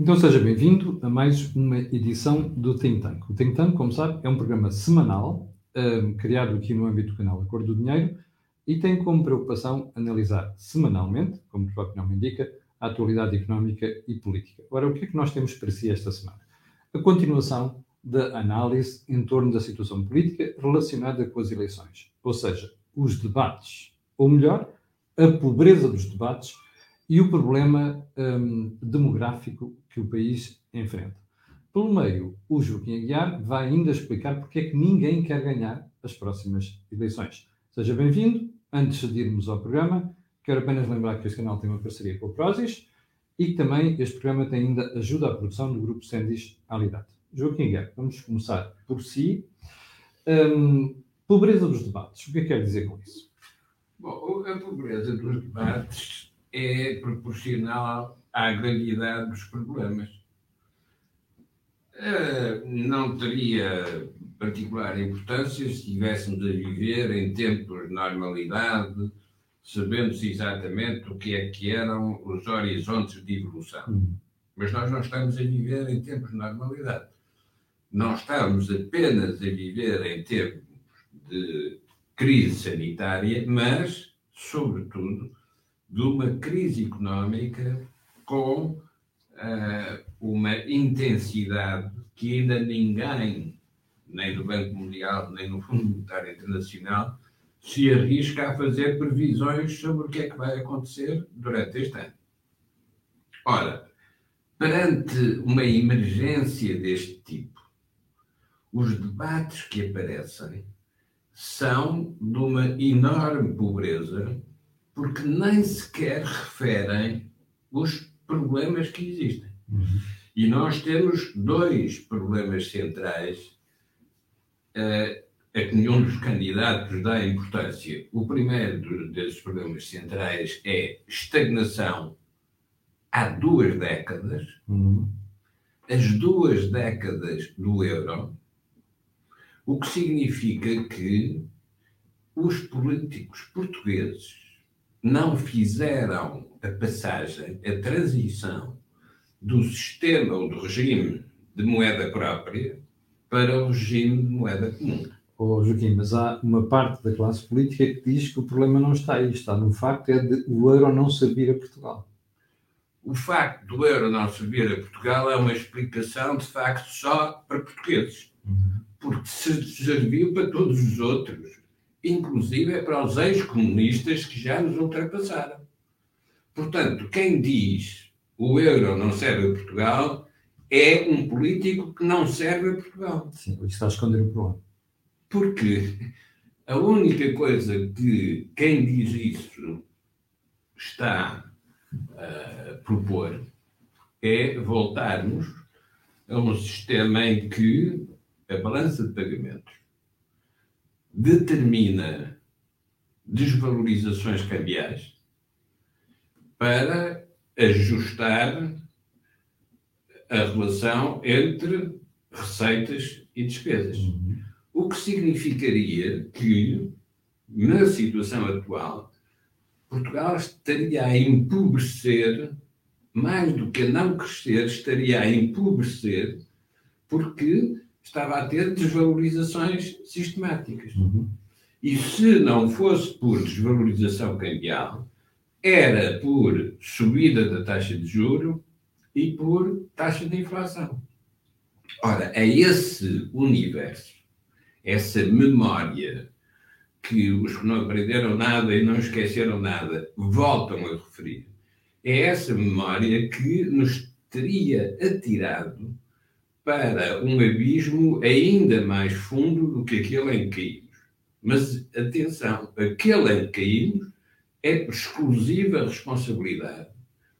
Então seja bem-vindo a mais uma edição do Think Tank. O Think Tank, como sabe, é um programa semanal, um, criado aqui no âmbito do canal Acordo do Dinheiro, e tem como preocupação analisar semanalmente, como o próprio nome indica, a atualidade económica e política. Ora, o que é que nós temos para si esta semana? A continuação da análise em torno da situação política relacionada com as eleições, ou seja, os debates, ou melhor, a pobreza dos debates e o problema um, demográfico que o país enfrenta. Pelo meio, o Joaquim Aguiar vai ainda explicar porque é que ninguém quer ganhar as próximas eleições. Seja bem-vindo. Antes de irmos ao programa, quero apenas lembrar que este canal tem uma parceria com o Prozis e que também este programa tem ainda ajuda à produção do grupo Sendis Alidade. Joaquim Aguiar, vamos começar por si. Um, pobreza dos debates, o que é que quer dizer com isso? Bom, a pobreza dos debates é proporcional à gravidade dos problemas. Uh, não teria particular importância se estivéssemos a viver em tempos de normalidade, sabendo-se exatamente o que é que eram os horizontes de evolução. Uhum. Mas nós não estamos a viver em tempos de normalidade. Não estamos apenas a viver em tempos de crise sanitária, mas, sobretudo, de uma crise económica com uh, uma intensidade que ainda ninguém, nem do Banco Mundial, nem no Fundo Monetário Internacional, se arrisca a fazer previsões sobre o que é que vai acontecer durante este ano. Ora, perante uma emergência deste tipo, os debates que aparecem são de uma enorme pobreza, porque nem sequer referem os problemas que existem. Uhum. E nós temos dois problemas centrais uh, a que nenhum dos candidatos dá importância. O primeiro desses problemas centrais é estagnação há duas décadas, uhum. as duas décadas do euro, o que significa que os políticos portugueses não fizeram a passagem, a transição do sistema ou do regime de moeda própria para o regime de moeda comum. Oh, Joaquim, mas há uma parte da classe política que diz que o problema não está aí, está no facto é de o euro não servir a Portugal. O facto do euro não servir a Portugal é uma explicação, de facto, só para portugueses. Uhum. Porque serviu para todos os outros, inclusive é para os ex-comunistas que já nos ultrapassaram. Portanto, quem diz o euro não serve a Portugal é um político que não serve a Portugal. Sim, está a esconder o problema. Porque a única coisa que quem diz isso está a propor é voltarmos a um sistema em que a balança de pagamentos determina desvalorizações cambiais para ajustar a relação entre receitas e despesas. Uhum. O que significaria que, na situação atual, Portugal estaria a empobrecer, mais do que a não crescer, estaria a empobrecer, porque estava a ter desvalorizações sistemáticas. Uhum. E se não fosse por desvalorização cambial, era por subida da taxa de juro e por taxa de inflação. Ora, é esse universo essa memória que os que não aprenderam nada e não esqueceram nada voltam a referir, é essa memória que nos teria atirado para um abismo ainda mais fundo do que aquele em que caímos. Mas atenção, aquele em que caímos é exclusiva responsabilidade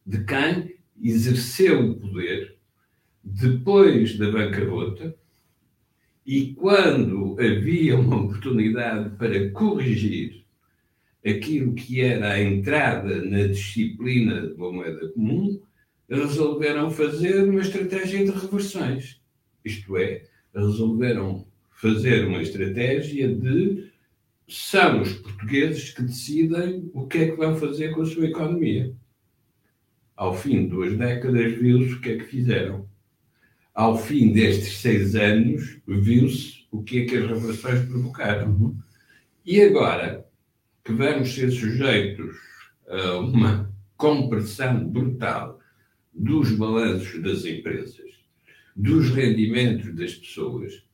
de quem exerceu o poder depois da bancarrota e quando havia uma oportunidade para corrigir aquilo que era a entrada na disciplina de moeda comum, resolveram fazer uma estratégia de reversões. Isto é, resolveram fazer uma estratégia de são os portugueses que decidem o que é que vão fazer com a sua economia. Ao fim de duas décadas, viu-se o que é que fizeram. Ao fim destes seis anos, viu-se o que é que as revelações provocaram. Uhum. E agora que vamos ser sujeitos a uma compressão brutal dos balanços das empresas, dos rendimentos das pessoas,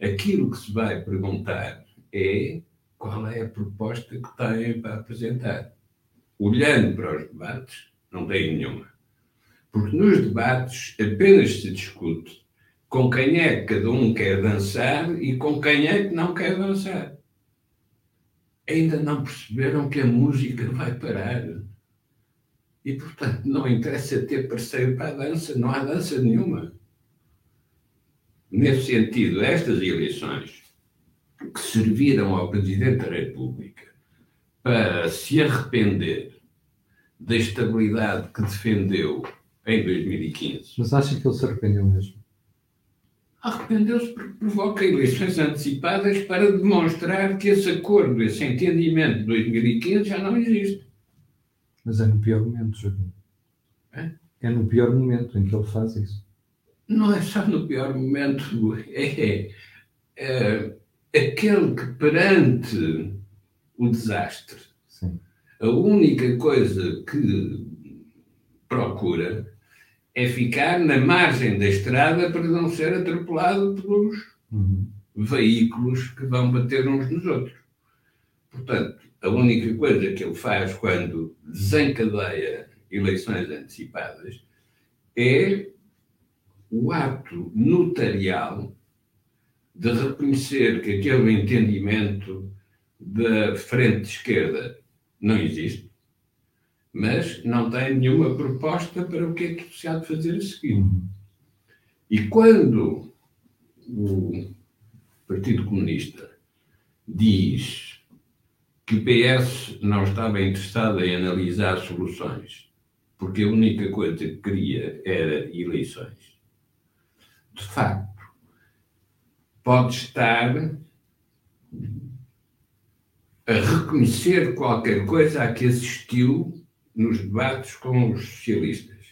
aquilo que se vai perguntar é qual é a proposta que têm para apresentar. Olhando para os debates, não tem nenhuma. Porque nos debates apenas se discute com quem é que cada um quer dançar e com quem é que não quer dançar. Ainda não perceberam que a música vai parar. E, portanto, não interessa ter parceiro para a dança, não há dança nenhuma. Nesse sentido, estas eleições que serviram ao Presidente da República para se arrepender da estabilidade que defendeu em 2015. Mas acha que ele se arrependeu mesmo? Arrependeu-se porque provoca eleições antecipadas para demonstrar que esse acordo, esse entendimento de 2015 já não existe. Mas é no pior momento, Joaquim. É? é no pior momento em que ele faz isso. Não é só no pior momento, é, é, é aquele que perante o desastre, Sim. a única coisa que procura é ficar na margem da estrada para não ser atropelado pelos uhum. veículos que vão bater uns nos outros. Portanto, a única coisa que ele faz quando desencadeia eleições antecipadas é o ato notarial de reconhecer que aquele entendimento da frente esquerda não existe, mas não tem nenhuma proposta para o que é que se há de fazer a seguir. E quando o Partido Comunista diz que o PS não estava interessado em analisar soluções, porque a única coisa que queria era eleições, de facto, pode estar a reconhecer qualquer coisa a que assistiu nos debates com os socialistas,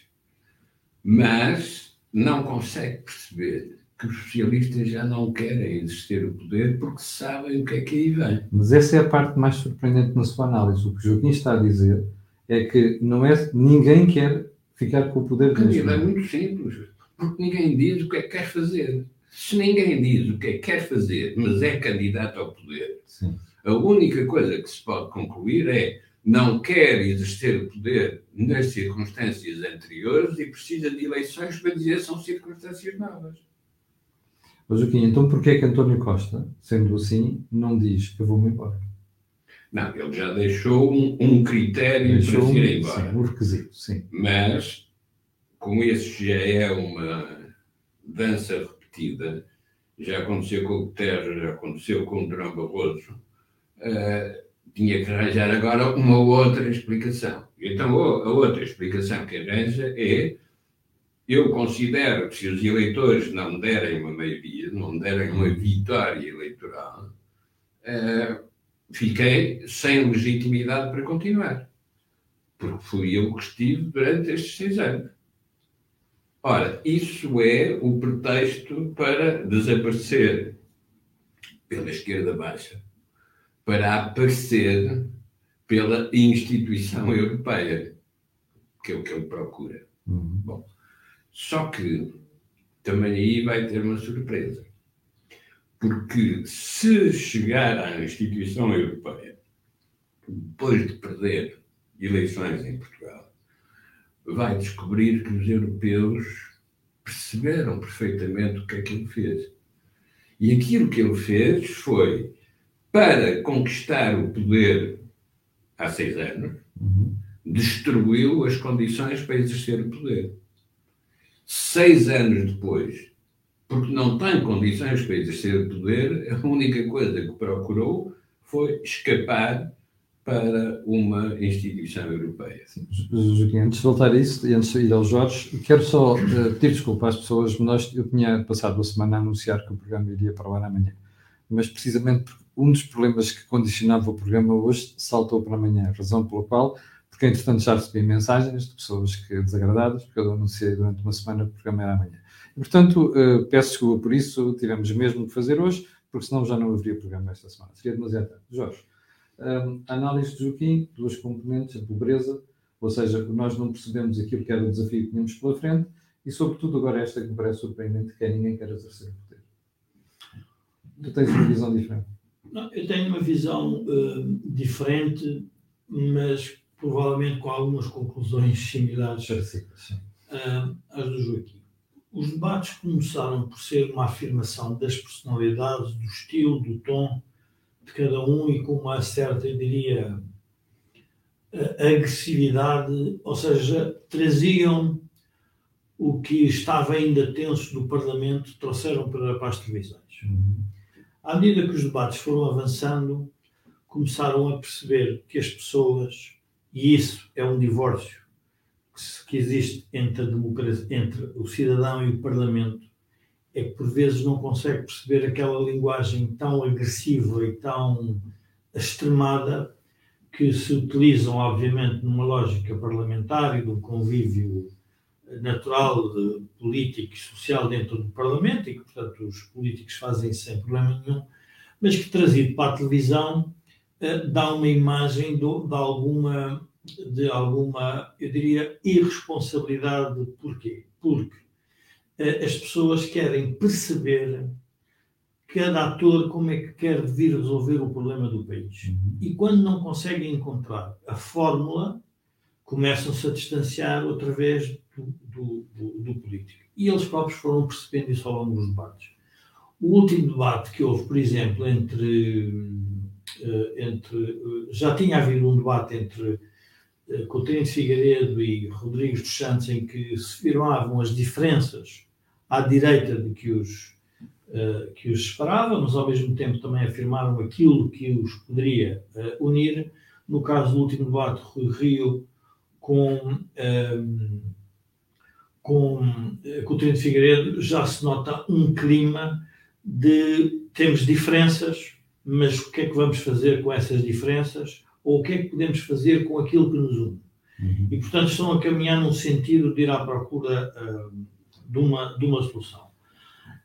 mas não consegue perceber que os socialistas já não querem exercer o poder porque sabem o que é que aí vem. Mas essa é a parte mais surpreendente na sua análise. O que o Joaquim está a dizer é que não é, ninguém quer ficar com o poder. Camilo, é muito simples, porque ninguém diz o que é que quer fazer. Se ninguém diz o que é que quer fazer, mas é candidato ao poder, Sim. a única coisa que se pode concluir é não quer exercer o poder nas circunstâncias anteriores e precisa de eleições para dizer que são circunstâncias novas. Mas Joaquim, então porquê é que António Costa, sendo assim, não diz que eu vou-me embora? Não, ele já deixou um, um critério deixou para se ir embora. Sim, um requisito, sim. Mas, como esse já é uma dança repetida, já aconteceu com o Guterres, já aconteceu com o Durão Barroso, uh, tinha que arranjar agora uma outra explicação. Então, a outra explicação que arranja é: eu considero que se os eleitores não derem uma maioria, não derem uma vitória eleitoral, uh, fiquei sem legitimidade para continuar. Porque fui eu que estive durante estes seis anos. Ora, isso é o pretexto para desaparecer pela esquerda baixa para aparecer pela instituição europeia, que é o que ele procura. Uhum. Bom, só que também aí vai ter uma surpresa. Porque se chegar à instituição europeia, depois de perder eleições em Portugal, vai descobrir que os europeus perceberam perfeitamente o que é que ele fez. E aquilo que ele fez foi para conquistar o poder há seis anos, uhum. destruiu as condições para exercer o poder. Seis anos depois, porque não tem condições para exercer o poder, a única coisa que procurou foi escapar para uma instituição europeia. Antes de voltar a isso e antes de ir ao Jorge, quero só uh, pedir desculpa às pessoas. Eu tinha passado a semana a anunciar que o programa iria para o ar amanhã, mas precisamente um dos problemas que condicionava o programa hoje saltou para amanhã, razão pela qual, porque entretanto já recebi mensagens de pessoas que desagradadas, porque eu anunciei durante uma semana que o programa era amanhã. E, portanto, uh, peço desculpa por isso, tivemos mesmo que fazer hoje, porque senão já não haveria programa esta semana. Seria demasiado tarde. Jorge, um, a análise de Joaquim, duas componentes, a pobreza, ou seja, nós não percebemos aquilo que era o desafio que tínhamos pela frente, e sobretudo agora esta que me parece surpreendente, que é ninguém quer exercer o poder. Tu tens uma visão diferente. Não, eu tenho uma visão uh, diferente, mas provavelmente com algumas conclusões similares uh, às do Joaquim. Os debates começaram por ser uma afirmação das personalidades, do estilo, do tom de cada um e com uma certa, eu diria, agressividade, ou seja, traziam o que estava ainda tenso do Parlamento, trouxeram para, para as televisões. Uhum. À medida que os debates foram avançando, começaram a perceber que as pessoas, e isso é um divórcio que existe entre, entre o cidadão e o Parlamento, é que por vezes não consegue perceber aquela linguagem tão agressiva e tão extremada que se utilizam, obviamente, numa lógica parlamentar e de um convívio natural, de, político e social dentro do Parlamento e que, portanto, os políticos fazem sem problema nenhum, mas que trazido para a televisão dá uma imagem do, de alguma, de alguma, eu diria, irresponsabilidade. Porquê? Porque eh, as pessoas querem perceber cada ator como é que quer vir resolver o problema do país. Uhum. E quando não conseguem encontrar a fórmula, começam-se a distanciar outra vez do, do, do, do, político. E eles próprios foram percebendo isso ao longo dos debates. O último debate que houve, por exemplo, entre. Eh, entre eh, já tinha havido um debate entre uh, Coutinho de Figueiredo e Rodrigues dos Santos, em que se firmavam as diferenças à direita de que os que os separava, mas ao mesmo tempo também afirmaram aquilo que os poderia unir. No caso do último debate, Rui Rio, com, com, uh, com o Trento Figueiredo, já se nota um clima de temos diferenças, mas o que é que vamos fazer com essas diferenças? Ou o que é que podemos fazer com aquilo que nos une? Uhum. E, portanto, estão a caminhar num sentido de ir à procura uh, de, uma, de uma solução.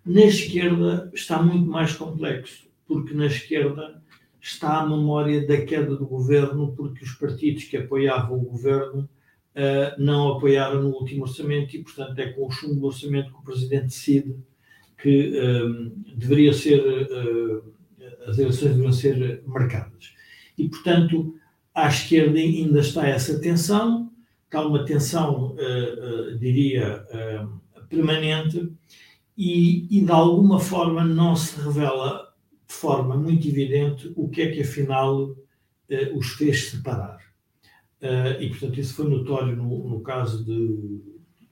Na esquerda está muito mais complexo, porque na esquerda está a memória da queda do governo, porque os partidos que apoiavam o governo uh, não apoiaram no último orçamento e, portanto, é com o chumbo do orçamento que o presidente decide que uh, deveria ser, as eleições deveriam ser marcadas. E, portanto, à esquerda ainda está essa tensão, está uma tensão, diria, permanente, e, e de alguma forma não se revela de forma muito evidente o que é que afinal os fez separar. Uh, e portanto isso foi notório no, no caso de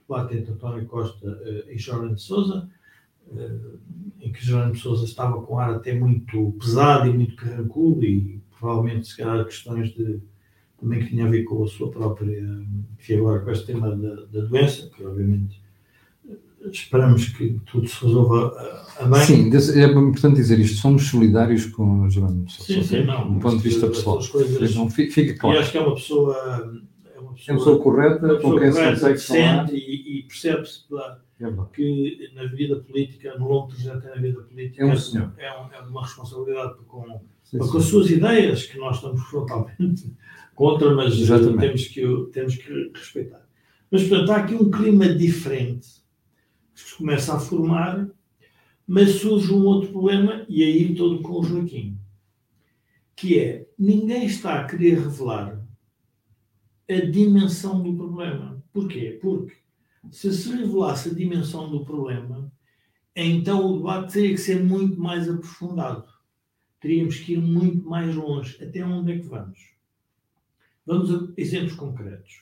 debate entre António Costa uh, e Jorge de Souza, uh, em que de Souza estava com ar até muito pesado e muito carrancudo e provavelmente se calhar questões de também que tinha a ver com a sua própria, que agora com este tema da, da doença, que obviamente esperamos que tudo se resolva a, bem. Sim, é importante dizer isto. Somos solidários com Jerónimo Sousa. Sim, sim, não. Do ponto de vista pessoal. Coisas, não, fica claro. E acho que é uma pessoa. É uma pessoa, é uma pessoa correta, uma pessoa com quem correta, se consegue falar. E, e percebe-se é que na vida política, no longo trajeto na vida política, é, um senhor. é, um, é uma responsabilidade com, sim, com as suas ideias, que nós estamos frontalmente contra, mas temos que, temos que respeitar. Mas, portanto, há aqui um clima diferente se começa a formar, mas surge um outro problema, e aí todo com o Joaquim, que é, ninguém está a querer revelar a dimensão do problema. Porquê? Porque se se revelasse a dimensão do problema, então o debate teria que ser muito mais aprofundado. Teríamos que ir muito mais longe. Até onde é que vamos? Vamos a exemplos concretos.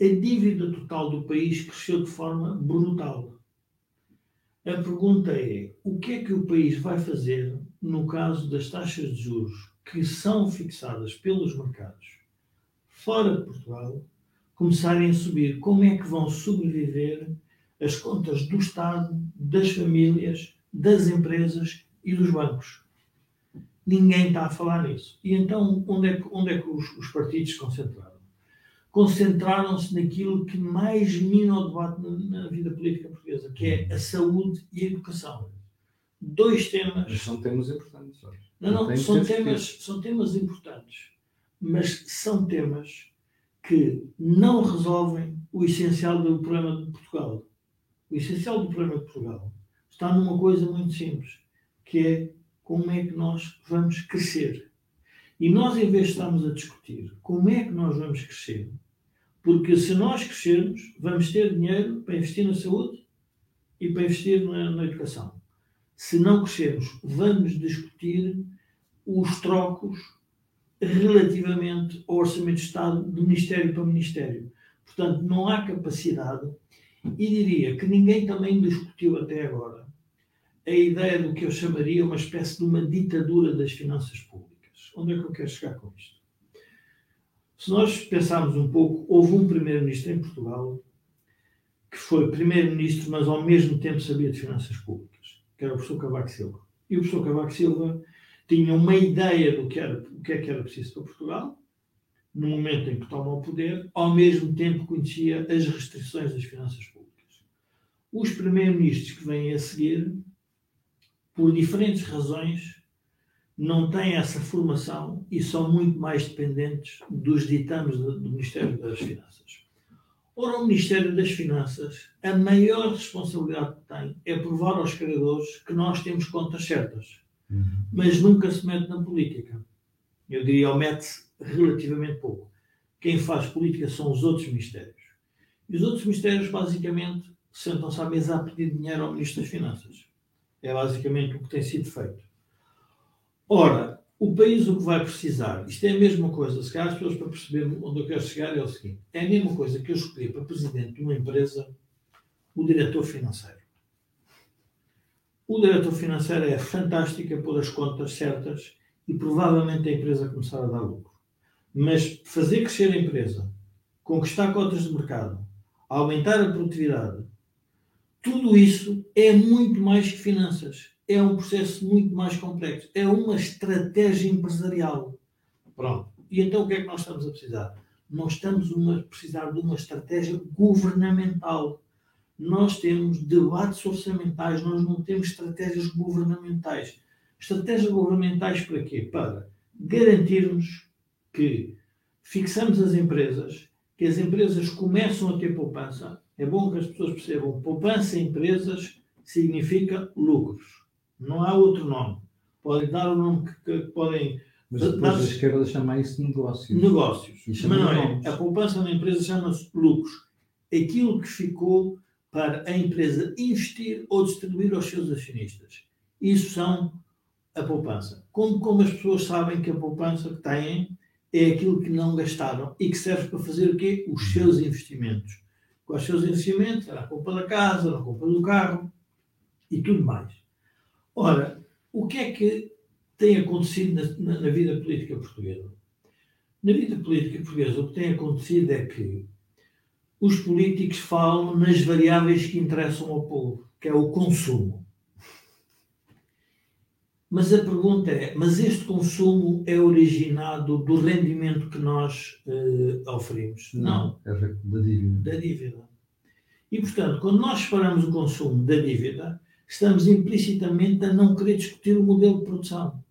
A dívida total do país cresceu de forma brutal. A pergunta é: o que é que o país vai fazer no caso das taxas de juros que são fixadas pelos mercados fora de Portugal começarem a subir? Como é que vão sobreviver as contas do Estado, das famílias, das empresas e dos bancos? Ninguém está a falar nisso. E então, onde é que, onde é que os, os partidos se concentraram? concentraram-se naquilo que mais mina o debate na, na, vida política portuguesa, que é a saúde e a educação. Dois temas. Mas são temas importantes. Não, não, não são, temas, são temas importantes, mas são temas que não resolvem o essencial do problema de Portugal. O essencial do problema de Portugal está numa coisa muito simples, que é como é que nós vamos crescer. E nós, em vez de estarmos a discutir como é que nós vamos crescer, porque se nós crescermos, vamos ter dinheiro para investir na saúde e para investir na, na educação. Se não crescermos, vamos discutir os trocos relativamente ao Orçamento de Estado de Ministério para Ministério. Portanto, não há capacidade, e diria que ninguém também discutiu até agora, a ideia do que eu chamaria uma espécie de uma ditadura das finanças públicas. Onde é que eu quero chegar com isto? Se nós pensarmos um pouco, houve um primeiro-ministro em Portugal que foi primeiro-ministro, mas ao mesmo tempo sabia de finanças públicas, que era o professor Cavaco Silva. E o professor Cavaco Silva tinha uma ideia do que, era, do que é que era preciso para Portugal, no momento em que toma o poder, ao mesmo tempo conhecia as restrições das finanças públicas. Os primeiros-ministros que vêm a seguir por diferentes razões, não têm essa formação e são muito mais dependentes dos ditames do, Ministério das Finanças. Ora, o Ministério das Finanças, a maior responsabilidade que tem é provar aos credores que nós temos contas certas, uhum. mas nunca se mete na política. Eu diria, mete-se relativamente pouco. Quem faz política são os outros ministérios. E os outros ministérios, basicamente, sentam-se à mesa a pedir dinheiro ao Ministro das Finanças. É basicamente o que tem sido feito. Ora, o país o que vai precisar, isto é a mesma coisa, se calhar as pessoas para perceber onde eu quero chegar é o seguinte, é a mesma coisa que eu escolhi para presidente de uma empresa o diretor financeiro. O diretor financeiro é fantástico a pôr as contas certas e provavelmente a empresa começar a dar lucro. Mas fazer crescer a empresa, conquistar cotas de mercado, aumentar a produtividade, tudo isso é muito mais que finanças. É um processo muito mais complexo. É uma estratégia empresarial. Pronto. E então o que é que nós estamos a precisar? Nós estamos a precisar de uma estratégia governamental. Nós temos debates orçamentais, nós não temos estratégias governamentais. Estratégias governamentais para quê? Para garantirmos que fixamos as empresas, que as empresas começam a ter poupança, é bom que as pessoas percebam. Poupança em empresas significa lucros. Não há outro nome. Podem dar o nome que, que podem. Mas depois a esquerda chama isso de negócios. Negócios. Mas não é. A poupança na empresa chama-se lucros. Aquilo que ficou para a empresa investir ou distribuir aos seus acionistas. Isso são a poupança. Como, como as pessoas sabem que a poupança que têm é aquilo que não gastaram e que serve para fazer o quê? Os seus investimentos com os seus investimentos, a culpa da casa, a culpa do carro e tudo mais. Ora, o que é que tem acontecido na, na, na vida política portuguesa? Na vida política portuguesa, o que tem acontecido é que os políticos falam nas variáveis que interessam ao povo, que é o consumo. Mas a pergunta é: mas este consumo é originado do rendimento que nós uh, oferimos? Não. É da dívida. Da dívida. E, portanto, quando nós separamos o consumo da dívida, estamos implicitamente a não querer discutir o modelo de produção.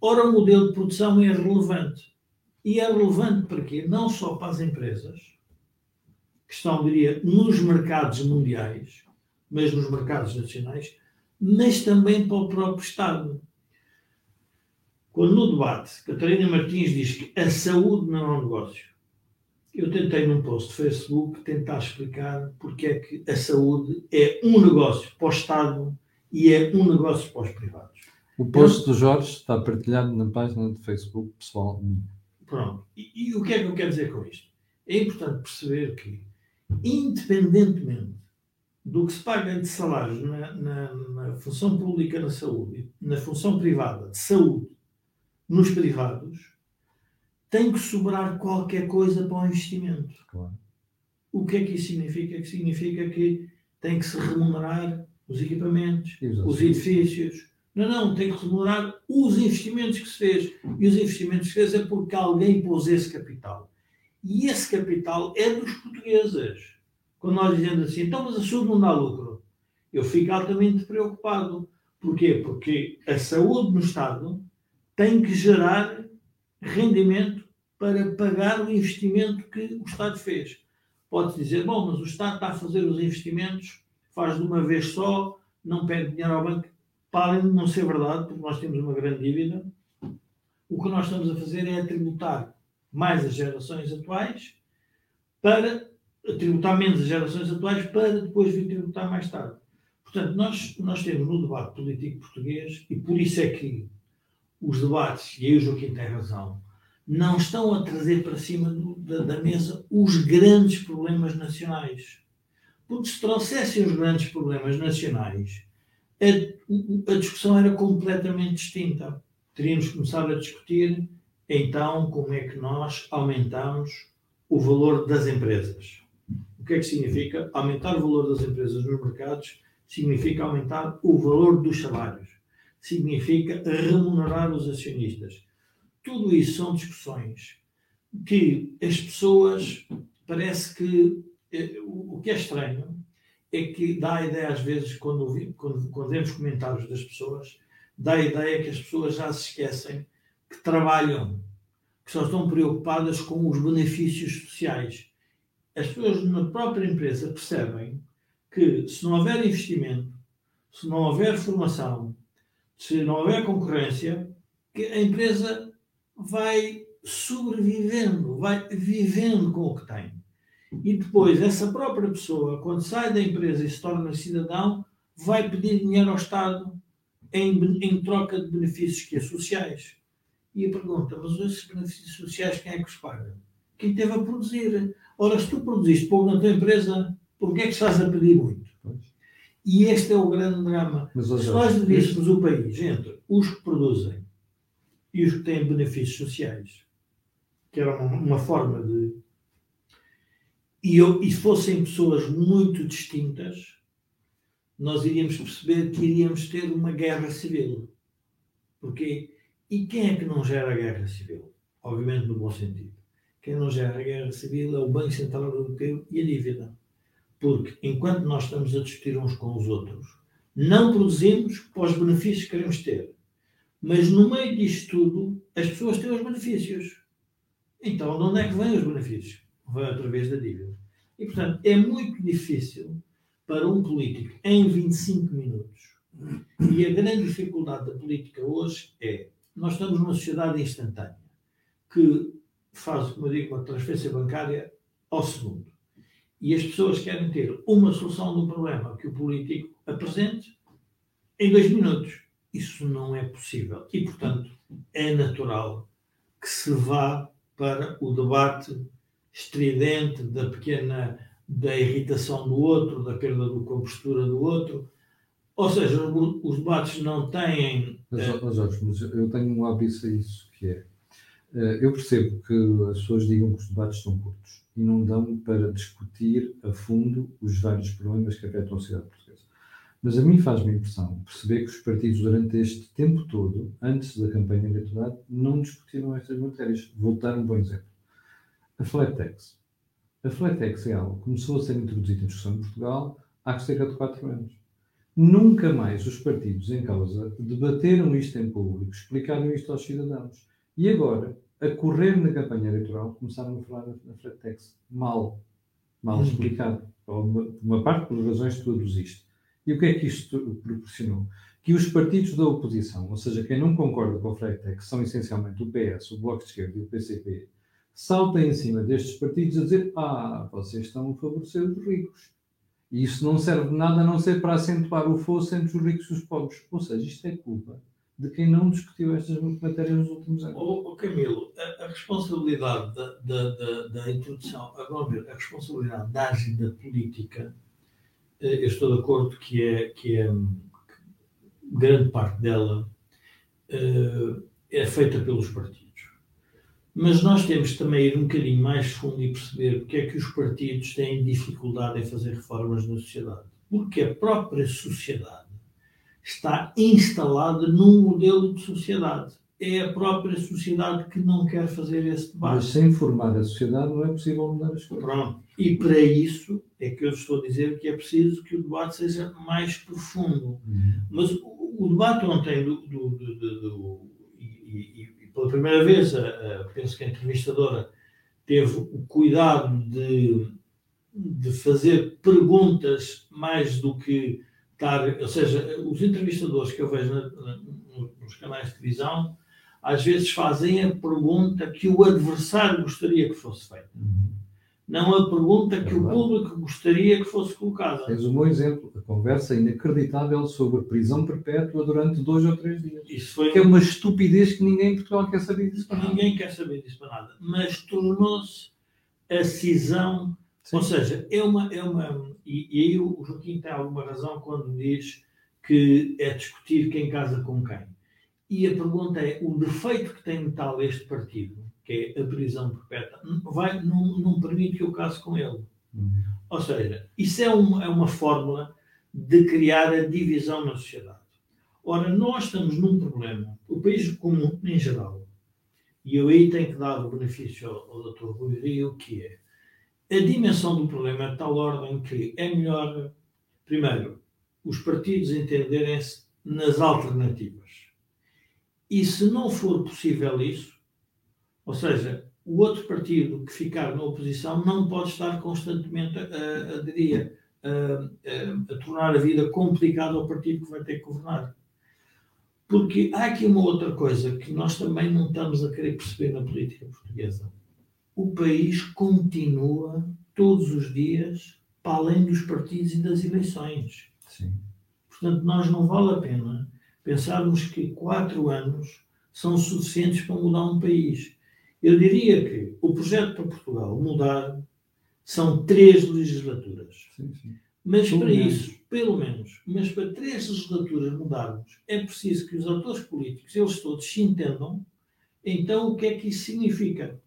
Ora, o modelo de produção é relevante. E é relevante para quê? Não só para as empresas, estão, diria, nos mercados mundiais, mas nos mercados nacionais, mas também para o próprio Estado. Quando no debate Catarina Martins diz que a saúde não é um negócio, eu tentei num post de Facebook tentar explicar porque é que a saúde é um negócio para o Estado e é um negócio para os privados. O post do Jorge está partilhado na página de Facebook pessoal. Pronto. E, e o que é que eu quero dizer com isto? É importante perceber que, independentemente do que se paga de salários na, na, na, função pública na saúde, na função privada de saúde, nos privados, tem que sobrar qualquer coisa para o investimento. Claro. O que é que isso significa? Que significa que tem que se remunerar os equipamentos, os edifícios. Não, não, tem que remunerar os investimentos que se fez. E os investimentos que se fez é porque alguém pôs esse capital. E esse capital é dos portugueses. Quando nós dizemos assim, então, mas a saúde não dá lucro. Eu fico altamente preocupado. Porquê? Porque a saúde no Estado tem que gerar rendimento para pagar o investimento que o Estado fez. Pode dizer, bom, mas o Estado está a fazer os investimentos, faz de uma vez só, não pede dinheiro ao banco. Para não ser verdade, porque nós temos uma grande dívida, o que nós estamos a fazer é tributar mais as gerações atuais para tributar menos as gerações atuais para depois vir tributar mais tarde. Portanto, nós, nós temos no debate político português, e por isso é que os debates, e aí o Joaquim tem razão, não estão a trazer para cima do, da, da, mesa os grandes problemas nacionais. Porque se trouxessem os grandes problemas nacionais, a, a discussão era completamente distinta. Teríamos começado a discutir então como é que nós aumentamos o valor das empresas. O que é que significa? Aumentar o valor das empresas nos mercados significa aumentar o valor dos salários, significa remunerar os acionistas. Tudo isso são discussões que as pessoas parece que eh, o que é estranho é que dá a ideia às vezes quando, quando, quando vemos comentários das pessoas dá a ideia que as pessoas já se esquecem que trabalham que só estão preocupadas com os benefícios sociais as pessoas na própria empresa percebem que se não houver investimento, se não houver formação, se não houver concorrência, que a empresa vai sobrevivendo, vai vivendo com o que tem. E depois, essa própria pessoa, quando sai da empresa e se torna cidadão, vai pedir dinheiro ao Estado em, em troca de benefícios que é sociais. E a pergunta, mas esses benefícios sociais quem é que os paga? Quem teve a produzir. Ora, se tu produziste pouco na tua empresa, porquê é que estás a pedir muito? E este é o grande drama. Mas, se nós divíssemos o país entre os que produzem e os que têm benefícios sociais, que era uma, uma forma de. E, eu, e fossem pessoas muito distintas, nós iríamos perceber que iríamos ter uma guerra civil. Porque, e quem é que não gera guerra civil? Obviamente no bom sentido. Quem não gera a guerra civil é o Banco Central Europeu e a dívida. Porque enquanto nós estamos a discutir uns com os outros, não produzimos para os benefícios que queremos ter. Mas no meio disto tudo, as pessoas têm os benefícios. Então, de onde é que vêm os benefícios? Vêm através da dívida. E, portanto, é muito difícil para um político em 25 minutos. E a grande dificuldade da política hoje é: nós estamos numa sociedade instantânea que faz, como eu digo, uma transferência bancária ao segundo. E as pessoas querem ter uma solução do problema que o político apresente em dois minutos. Isso não é possível. E, portanto, é natural que se vá para o debate estridente da pequena da irritação do outro, da perda do compostura do outro. Ou seja, os debates não têm. Mas, é... mas, mas eu tenho um hábito a isso, que é eh, eu percebo que as pessoas digam que os debates são curtos e não dão para discutir a fundo os vários problemas que afetam a sociedade portuguesa. Mas a mim faz-me impressão perceber que os partidos, durante este tempo todo, antes da campanha eleitoral, não discutiram estas matérias. Vou dar um bom exemplo. A flat tax. A flat tax é algo que começou a ser introduzido em discussão em Portugal há cerca de 4 anos. Nunca mais os partidos em causa debateram isto em público, explicaram isto aos cidadãos. E agora, a correr na campanha eleitoral, começaram a falar na tax. Mal. Mal uhum. explicado. Uma, uma parte por razões que tu aduziste. E o que é que isto proporcionou? Que os partidos da oposição, ou seja, quem não concorda com a flat tax, são essencialmente o PS, o Bloco de Esquerda e o PCP, saltem em cima destes partidos a dizer: Ah, vocês estão a favorecer os ricos. E isso não serve de nada a não ser para acentuar o fosso entre os ricos e os pobres. Ou seja, isto é culpa de quem não discutiu estas matérias nos últimos anos. Oh, oh Camilo, a, a responsabilidade da, da, da, da, introdução, a, ver, a responsabilidade da agenda política, eh, eu estou de acordo que é, que é grande parte dela eh, é feita pelos partidos. Mas nós temos também ir um bocadinho mais fundo e perceber porque é que os partidos têm dificuldade em fazer reformas na sociedade. Porque a própria sociedade está instalada num modelo de sociedade. é a própria sociedade que não quer fazer esse debate. Mas sem formar a sociedade não é possível mudar as coisas. Pronto. E para isso é que eu estou a dizer que é preciso que o debate seja mais profundo. Uhum. Mas o, debate ontem, do, do, do, do pela primeira vez, a, penso que a entrevistadora teve o cuidado de, de fazer perguntas mais do que estar. Ou seja, os entrevistadores que eu vejo na, na, nos canais de televisão às vezes fazem a pergunta que o adversário gostaria que fosse feita. Não a pergunta que É o público gostaria que fosse colocada. Tens um bom exemplo, a conversa inacreditável sobre prisão perpétua durante dois ou três dias. Isso foi Que é uma estupidez que ninguém em Portugal quer saber disso. para nada. Ninguém quer saber disso para nada. Mas tornou-se a cisão, Sim. ou seja, é uma. É uma e, e aí o Joaquim tem alguma razão quando diz que é discutir quem casa com quem. E a pergunta é: o defeito que tem de tal este partido, que é a prisão perpétua, vai, não, não permite que eu case com ele. Uhum. Ou seja, isso é uma, é uma fórmula de criar a divisão na sociedade. Ora, nós estamos num problema, o país comum em geral, e eu aí tenho que dar o benefício ao, ao Dr. Rui Rio, que é a dimensão do problema é de tal ordem que é melhor, primeiro, os partidos entenderem-se nas alternativas. E se não for possível isso, ou seja, o outro partido que ficar na oposição não pode estar constantemente a, a, diria, a, a, a tornar a vida complicada ao partido que vai ter que governar. Porque há aqui uma outra coisa que nós também não estamos a querer perceber na política portuguesa. O país continua todos os dias para além dos partidos e das eleições. Sim. Portanto, nós não vale a pena pensarmos que quatro anos são suficientes para mudar um país. Eu diria que o projeto para Portugal mudar são três legislaturas. Sim, sim. Mas Pelo para menos. isso, pelo menos, mas para três legislaturas mudarmos, é preciso que os atores políticos, eles todos, se entendam. Então, o que é que isso significa?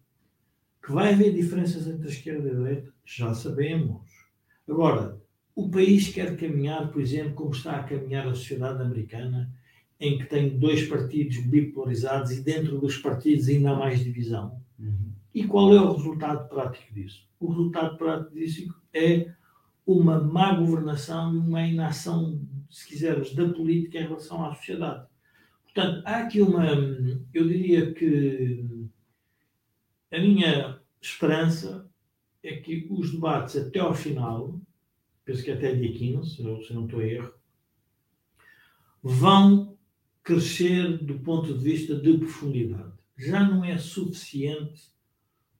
Que vai haver diferenças entre a esquerda e a direita? Já sabemos. Agora, o país quer caminhar, por exemplo, como está a caminhar a sociedade americana, em que tem dois partidos bipolarizados e dentro dos partidos ainda há mais divisão. Uhum. E qual é o resultado prático disso? O resultado prático disso é uma má governação e uma inação, se quisermos, da política em relação à sociedade. Portanto, há aqui uma. Eu diria que a minha esperança é que os debates até ao final, penso que até dia 15, se não estou a erro, vão crescer do ponto de vista de profundidade. Já não é suficiente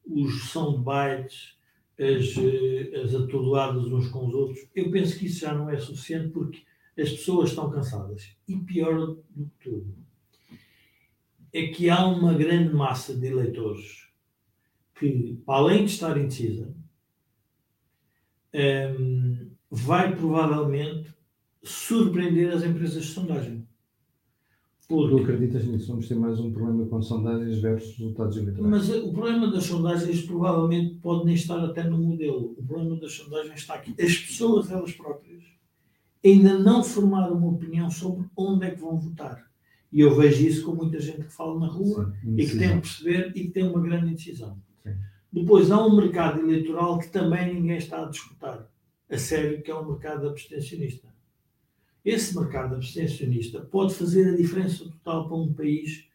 os soundbites, as, eh, as atordoadas uns com os outros. Eu penso que isso já não é suficiente porque as pessoas estão cansadas. E pior do que tudo, é que há uma grande massa de eleitores que, para além de estar indecisa, ehm, vai provavelmente surpreender as empresas de sondagem. Tu Porque acreditas nisso? Vamos ter mais um problema com sondagens versus resultados eleitorais. Mas eh, o problema das sondagens provavelmente pode nem estar até no modelo. O problema das sondagens está aqui. As pessoas, elas próprias, ainda não formaram uma opinião sobre onde é que vão votar. E eu vejo isso com muita gente que fala na rua Sim, e que tem que perceber e que tem uma grande indecisão. Sim. Depois há um mercado eleitoral que também ninguém está a disputar. A sério, que é o mercado abstencionista. Esse mercado abstencionista pode fazer a diferença total para um país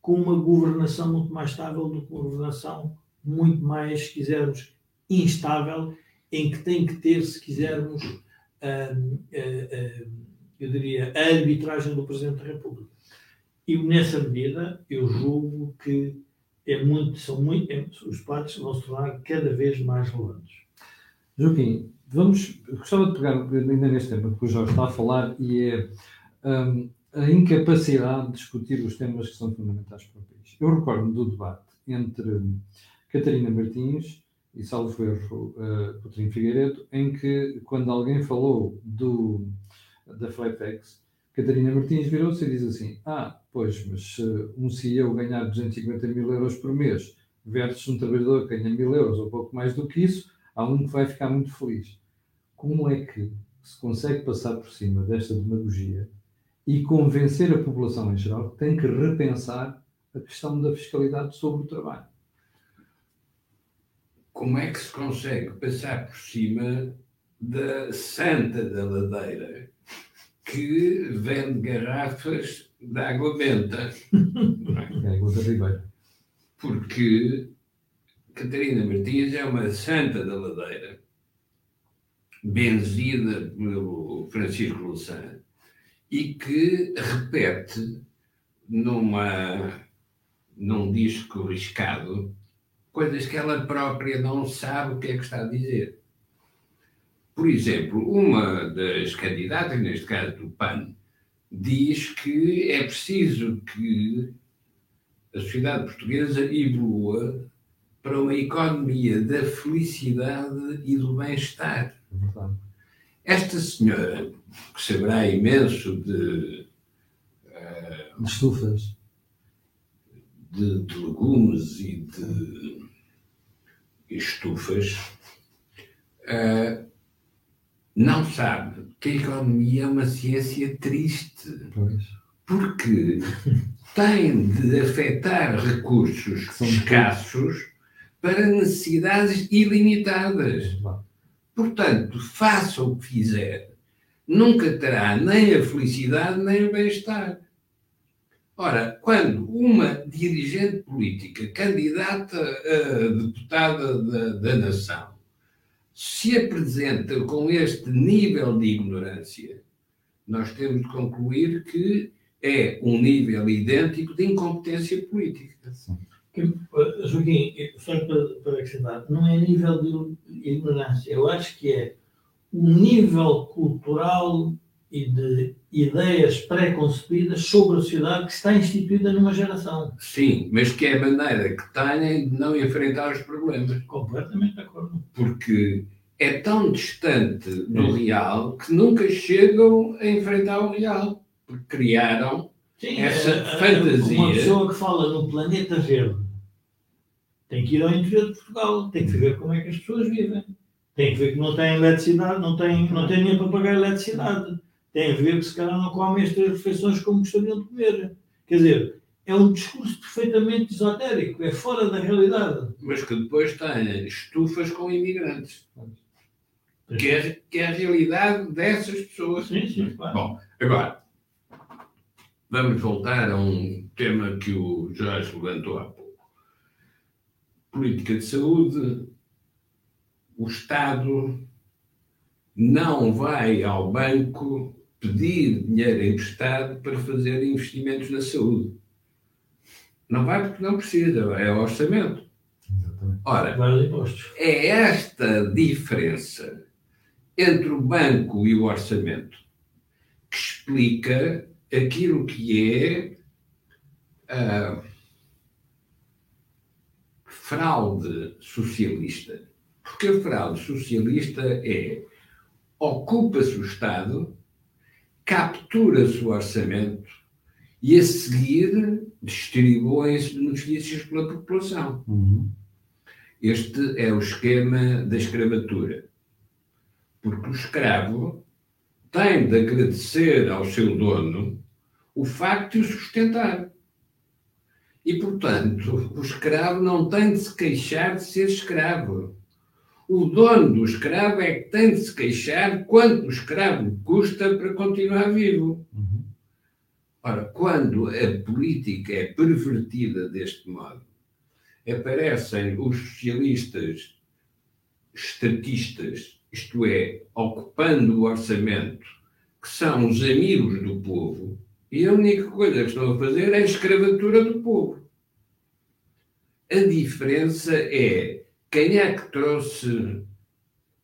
com uma governação muito mais estável do que uma governação muito mais, se quisermos, instável, em que tem que ter, se quisermos, hum, hum, hum, eu diria, a arbitragem do Presidente da República. E nessa medida, eu julgo que é muito, são muito, é- os debates vão se tornar cada vez mais relevantes. Joaquim, vamos, gostava de pegar ainda neste tema que o Jorge está a falar e é hum, a incapacidade de discutir os temas que são fundamentais para o país. Eu recordo-me do debate entre Catarina Martins e Salvo Erro uh, Coutinho Figueiredo, em que, quando alguém falou do, da Fletex, Catarina Martins virou-se e diz assim: Ah, pois, mas se um CEO ganhar 250 mil euros por mês versus um trabalhador que ganha mil euros ou pouco mais do que isso, há um que vai ficar muito feliz. Como é que se consegue passar por cima desta demagogia e convencer a população em geral que tem que repensar a questão da fiscalidade sobre o trabalho. Como é que se consegue passar por cima da Santa da Ladeira que vende garrafas de água benta? É água da Ribeira. Porque Catarina Martins é uma Santa da Ladeira, benzida pelo Francisco Louçã, e que repete numa, num disco riscado coisas que ela própria não sabe o que é que está a dizer. Por exemplo, uma das candidatas, neste caso do PAN, diz que é preciso que a sociedade portuguesa evolua para uma economia da felicidade e do bem-estar. Esta senhora, que saberá imenso de, De estufas. de, de legumes e de estufas, eh, não sabe que a economia é uma ciência triste. Pois. porque tem de afetar recursos Que são escassos para necessidades ilimitadas. Vá. Portanto, faça o que fizer, nunca terá nem a felicidade nem o bem-estar. Ora, quando uma dirigente política, candidata a deputada da, da nação, se apresenta com este nível de ignorância, nós temos de concluir que é um nível idêntico de incompetência política. Que, eh, Joaquim, eh, só para, para acrescentar, não é nível de ignorância, eu acho que é o nível cultural e de ideias pré-concebidas sobre a sociedade que está instituída numa geração. Sim, mas que é a maneira que têm de não enfrentar os problemas. Completamente de acordo. Porque é tão distante do real que nunca chegam a enfrentar o real. Porque criaram Sim, Essa eh, eh, fantasia- Uma pessoa que fala no planeta verde tem que ir ao interior de Portugal, tem que ver como é que as pessoas vivem. Tem que ver que não têm eletricidade, não têm, não têm dinheiro para pagar eletricidade. Tem a ver que se calhar não comem as três refeições como gostariam de comer. Quer dizer, é um discurso perfeitamente esotérico, é fora da realidade. mas que depois têm estufas com imigrantes. Que é, que é a realidade dessas pessoas. Sim, sim, claro. Bom, agora, vamos voltar a um tema que o Jorge levantou há pouco. Política de saúde. O Estado não vai ao banco pedir dinheiro emprestado para fazer investimentos na saúde. Não vai porque não precisa, é orçamento. Exatamente. Ora, é esta diferença entre o banco e o orçamento que explica aquilo que é a fraude socialista. Porque a fraude socialista é ocupa-se o Estado, captura-se o orçamento e a seguir distribuem-se benefícios pela população. Uhum. Este é o esquema da escravatura. Porque o escravo tem de agradecer ao seu dono o facto de o sustentar. E, portanto, o escravo não tem de se queixar de ser escravo. O dono do escravo é que tem de se queixar quanto o escravo custa para continuar vivo. Ora, quando a política é pervertida deste modo, aparecem os socialistas estatistas, isto é, ocupando o orçamento, que são os amigos do povo, e a única coisa que estão a fazer é a escravatura do povo. A diferença é quem é que trouxe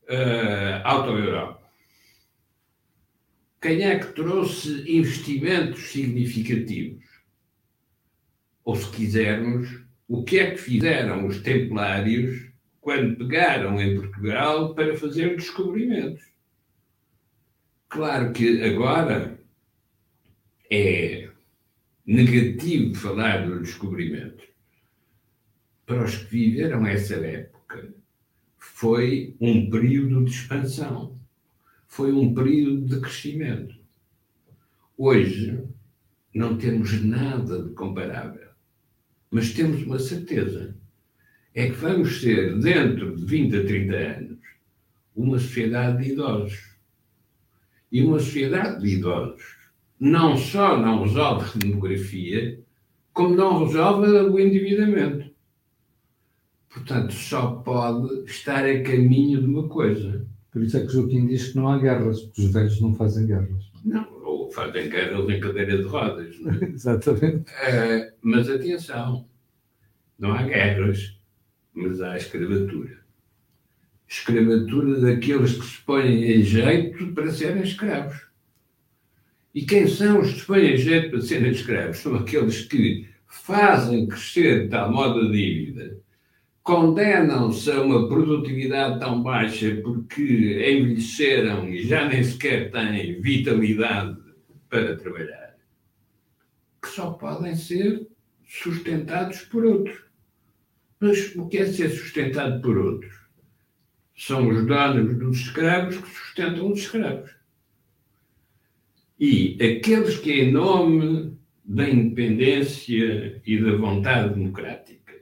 a Auto-Europa? Quem é que trouxe investimentos significativos? Ou, se quisermos, o que é que fizeram os templários quando pegaram em Portugal para fazer descobrimentos? Claro que agora é negativo falar do descobrimento. Para os que viveram essa época, foi um período de expansão, foi um período de Mas temos uma certeza: é que vamos ser, dentro de 20 a 30 anos, uma sociedade de idosos. E uma sociedade de idosos não só não resolve a demografia, como não resolve o endividamento. Portanto, só pode estar a caminho de uma coisa. Por isso é que Joaquim diz que não há guerras, porque os velhos não fazem guerras. Não, ou fazem guerras em cadeira de rodas. É? Exatamente. Uh, mas atenção, não há guerras, mas há escravatura. Escravatura daqueles que se põem em jeito para serem escravos. E quem são os que põem em jeito para serem escravos? São aqueles que fazem crescer tal modo a dívida condenam-se a uma produtividade tão baixa porque envelheceram e já nem sequer têm vitalidade para trabalhar, que só podem ser sustentados por outros. Mas o que é ser sustentado por outros? São os donos dos escravos que sustentam os escravos. E aqueles que, em nome da independência e da vontade democrática,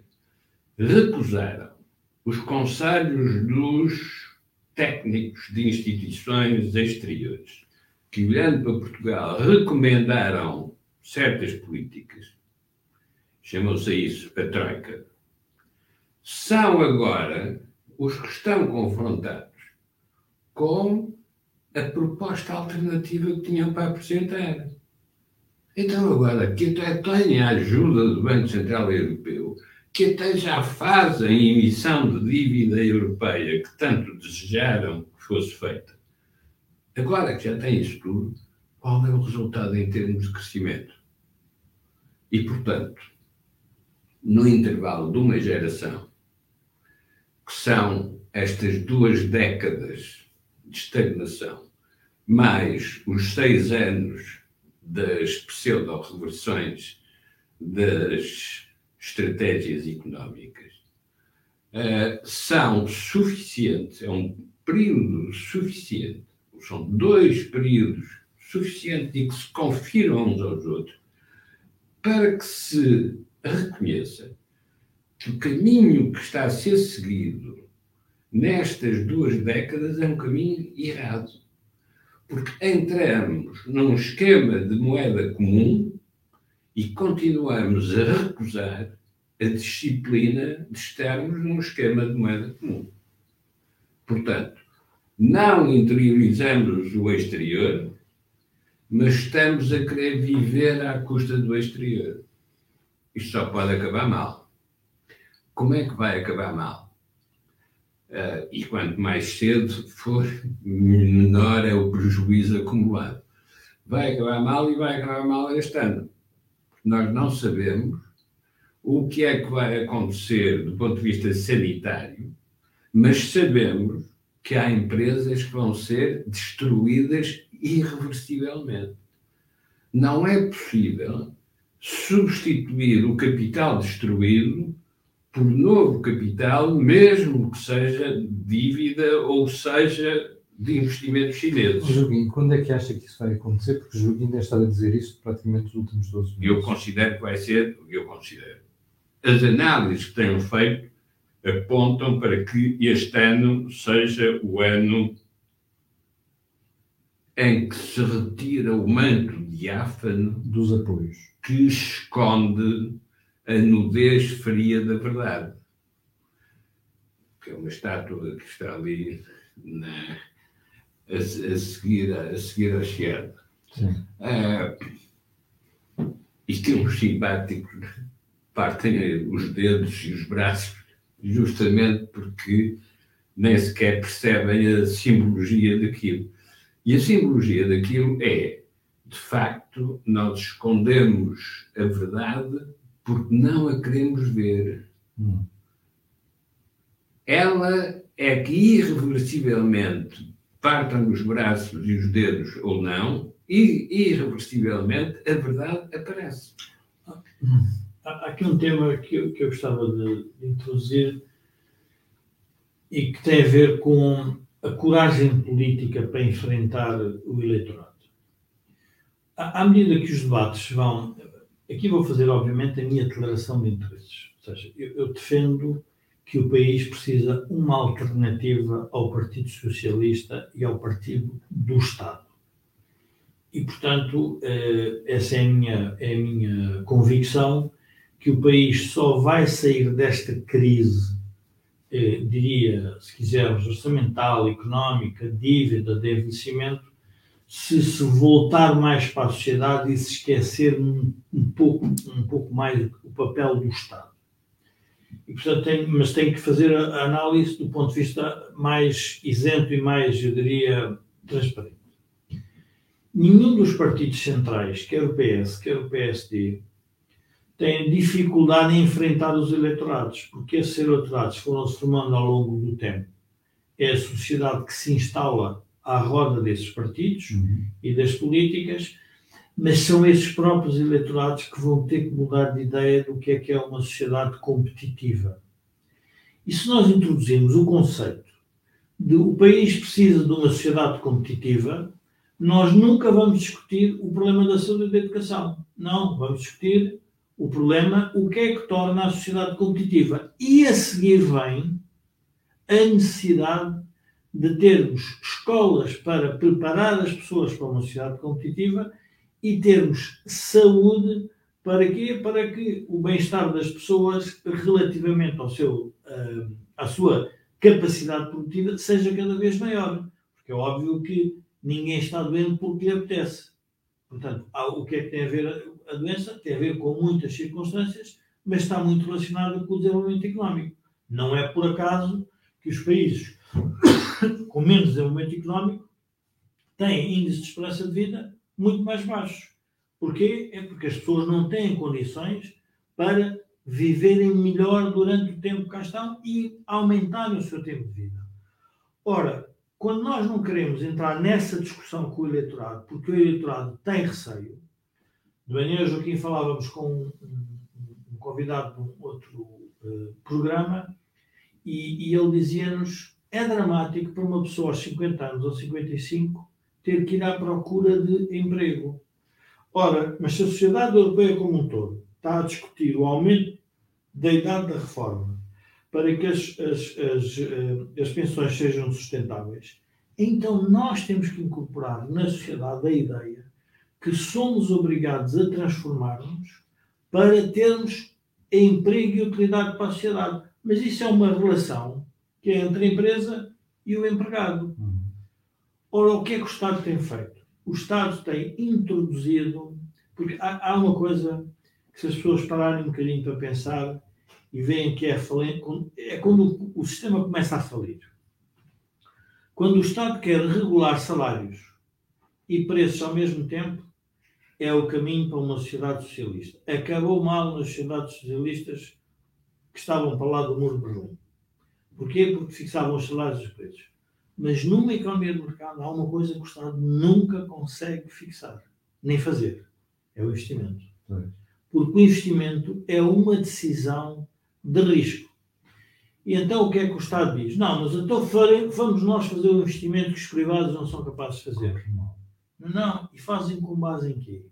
recusaram os conselhos dos técnicos de instituições exteriores, que, olhando para Portugal, recomendaram certas políticas, chamou-se isso a Troika, são agora os que estão confrontados com a proposta alternativa que tinham para apresentar. Então, agora, que até tem a ajuda do Banco Central Europeu, que até já fazem emissão de dívida europeia que tanto desejaram que fosse feita. Agora que já tem isso tudo, qual é o resultado em termos de crescimento? E, portanto, no intervalo de uma geração, que são estas duas décadas de estagnação, mais os seis anos das pseudo-reversões das estratégias económicas uh, são suficientes, é um período suficiente, são dois períodos suficientes e que se confiram uns aos outros para que se reconheça que o caminho que está a ser seguido nestas duas décadas é um caminho errado. Porque entramos num esquema de moeda comum e continuamos a recusar a disciplina de estarmos num esquema de moeda comum. Portanto, não interiorizamos o exterior, mas estamos a querer viver à custa do exterior. Isto só pode acabar mal. Como é que vai acabar mal? Uh, e quanto mais cedo for, menor é o prejuízo acumulado. Vai acabar mal e vai acabar mal este ano. Nós não sabemos o que é que vai acontecer do ponto de vista sanitário, mas sabemos que há empresas que vão ser destruídas irreversivelmente. Não é possível substituir o capital destruído por novo capital, mesmo que seja dívida ou seja de investimentos chineses. Joguinho, quando é que acha que isso vai acontecer? Porque o Joguinho deve estar a dizer isso praticamente nos últimos 12 meses. Eu considero que vai ser, eu considero. As análises que tenho feito apontam para que este ano seja o ano em que se retira o manto diáfano dos apoios que esconde a nudez fria da verdade. Que é uma estátua que está ali na, a, a seguir, a seguir a Chiado. Uh, e tem uns simpáticos, partem os dedos e os braços, justamente porque nem sequer percebem a simbologia daquilo. E a simbologia daquilo é, de facto, nós escondemos a verdade porque não a queremos ver. Hum. Ela é que irreversivelmente partam os braços e os dedos ou não, e irreversivelmente a verdade aparece. Há aqui um tema que eu, que eu gostava de introduzir e que tem a ver com a coragem política para enfrentar o eleitorado. À medida que os debates vão aqui vou fazer, obviamente, a minha declaração de interesses. Ou seja, eu, eu defendo que o país precisa uma alternativa ao Partido Socialista e ao Partido do Estado. E, portanto, eh, essa é a minha, é a minha convicção, que o país só vai sair desta crise, eh, diria, se quisermos, orçamental, económica, dívida, de envelhecimento, se se voltar mais para a sociedade e se esquecer um, um pouco, um pouco mais o papel do Estado. E, portanto, tem, mas tem que fazer a análise do ponto de vista mais isento e mais, eu diria, transparente. Nenhum dos partidos centrais, quer o PS, quer o PSD, tem dificuldade em enfrentar os eleitorados, porque esses eleitorados foram se formando ao longo do tempo. É a sociedade que se instala à roda desses partidos uhum. e das políticas mas são esses próprios eleitorados que vão ter que mudar de ideia do que é que é uma sociedade competitiva. E se nós introduzirmos o conceito de o país precisa de uma sociedade competitiva, nós nunca vamos discutir o problema da saúde e da educação. Não, vamos discutir o problema, o que é que torna a sociedade competitiva. E a seguir vem a necessidade de termos escolas para preparar as pessoas para uma sociedade competitiva e termos saúde para quê? Para que o bem-estar das pessoas relativamente ao seu, uh, à sua capacidade produtiva seja cada vez maior. Porque é óbvio que ninguém está doente porque lhe apetece. Portanto, o que é que tem a ver a doença? Tem a ver com muitas circunstâncias, mas está muito relacionado com o desenvolvimento económico. Não é por acaso que os países com menos desenvolvimento económico têm índices de esperança de vida muito mais baixos. Porquê? É porque as pessoas não têm condições para viverem melhor durante o tempo que cá estão e aumentarem o seu tempo de vida. Ora, quando nós não queremos entrar nessa discussão com o eleitorado, porque o eleitorado tem receio, de manhã, Joaquim, falávamos com um, um, convidado de um outro uh, programa e, e ele dizia-nos: é dramático para uma pessoa aos 50 anos ou 55 ter que ir à procura de emprego. Ora, mas se a sociedade europeia como um todo está a discutir o aumento da idade da reforma para que as, as, as, eh, as pensões sejam sustentáveis, então nós temos que incorporar na sociedade a ideia que somos obrigados a transformar-nos para termos emprego e utilidade para a sociedade. Mas isso é uma relação que é entre a empresa e o empregado. Ora, o que é que o Estado tem feito? O Estado tem introduzido, porque há, há uma coisa que se as pessoas pararem um bocadinho para pensar e veem que é, falente, é quando o sistema começa a falir. Quando o Estado quer regular salários e preços ao mesmo tempo, é o caminho para uma sociedade socialista. Acabou mal nas sociedades socialistas que estavam para lá do muro de Berlim. Porquê? Porque fixavam os salários e os preços. Mas numa economia de mercado há uma coisa que o Estado nunca consegue fixar, nem fazer. É o investimento. Porque o investimento é uma decisão de risco. E então o que é que o Estado diz? Não, mas então vamos nós fazer o investimento que os privados não são capazes de fazer. Não, e fazem com base em quê?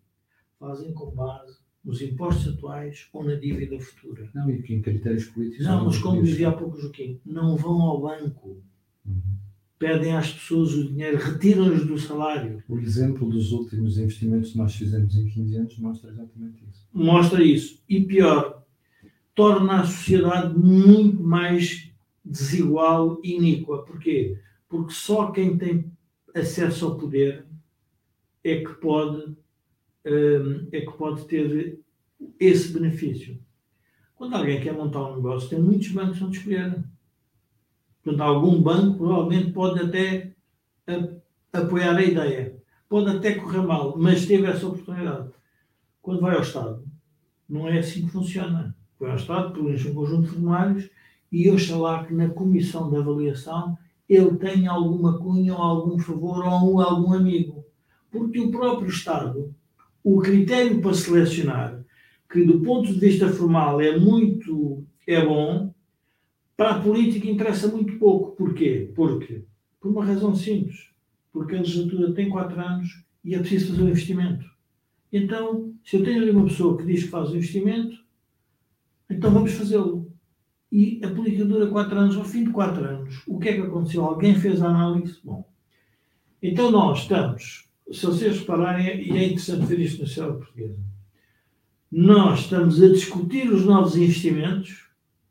Fazem com base nos impostos atuais ou na dívida futura. Não, e em critérios políticos. Não, mas como dizia há pouco Joaquim, não vão ao banco. Uhum pedem às pessoas o dinheiro, retiram-lhes do salário. O exemplo dos últimos investimentos que nós fizemos em 15 anos mostra exatamente isso. Mostra isso. E pior, torna a sociedade muito mais desigual e iníqua. Porquê? Porque só quem tem acesso ao poder é que pode, é que pode ter esse benefício. Quando alguém quer montar um negócio, tem muitos bancos onde escolher Portanto, algum banco provavelmente pode até apoiar a ideia. Pode até correr mal, mas teve essa oportunidade. Quando vai ao Estado, não é assim que funciona. Vai ao Estado, preenche um conjunto de formulários e oxalá que na comissão de avaliação ele tenha alguma cunha ou algum favor ou algum amigo. Porque o próprio Estado, o critério para selecionar, que do ponto de vista formal é muito é bom, para a política interessa muito pouco. Porquê? Porque, por uma razão simples. Porque a legislatura tem quatro anos e é preciso fazer um investimento. Então, se eu tenho ali uma pessoa que diz que faz o investimento, então vamos fazê-lo. E a política dura quatro anos. Ao fim de quatro anos, o que é que aconteceu? Alguém fez a análise? Bom, então nós estamos, se vocês repararem, e é interessante ver isto na sociedade portuguesa, nós estamos a discutir os novos investimentos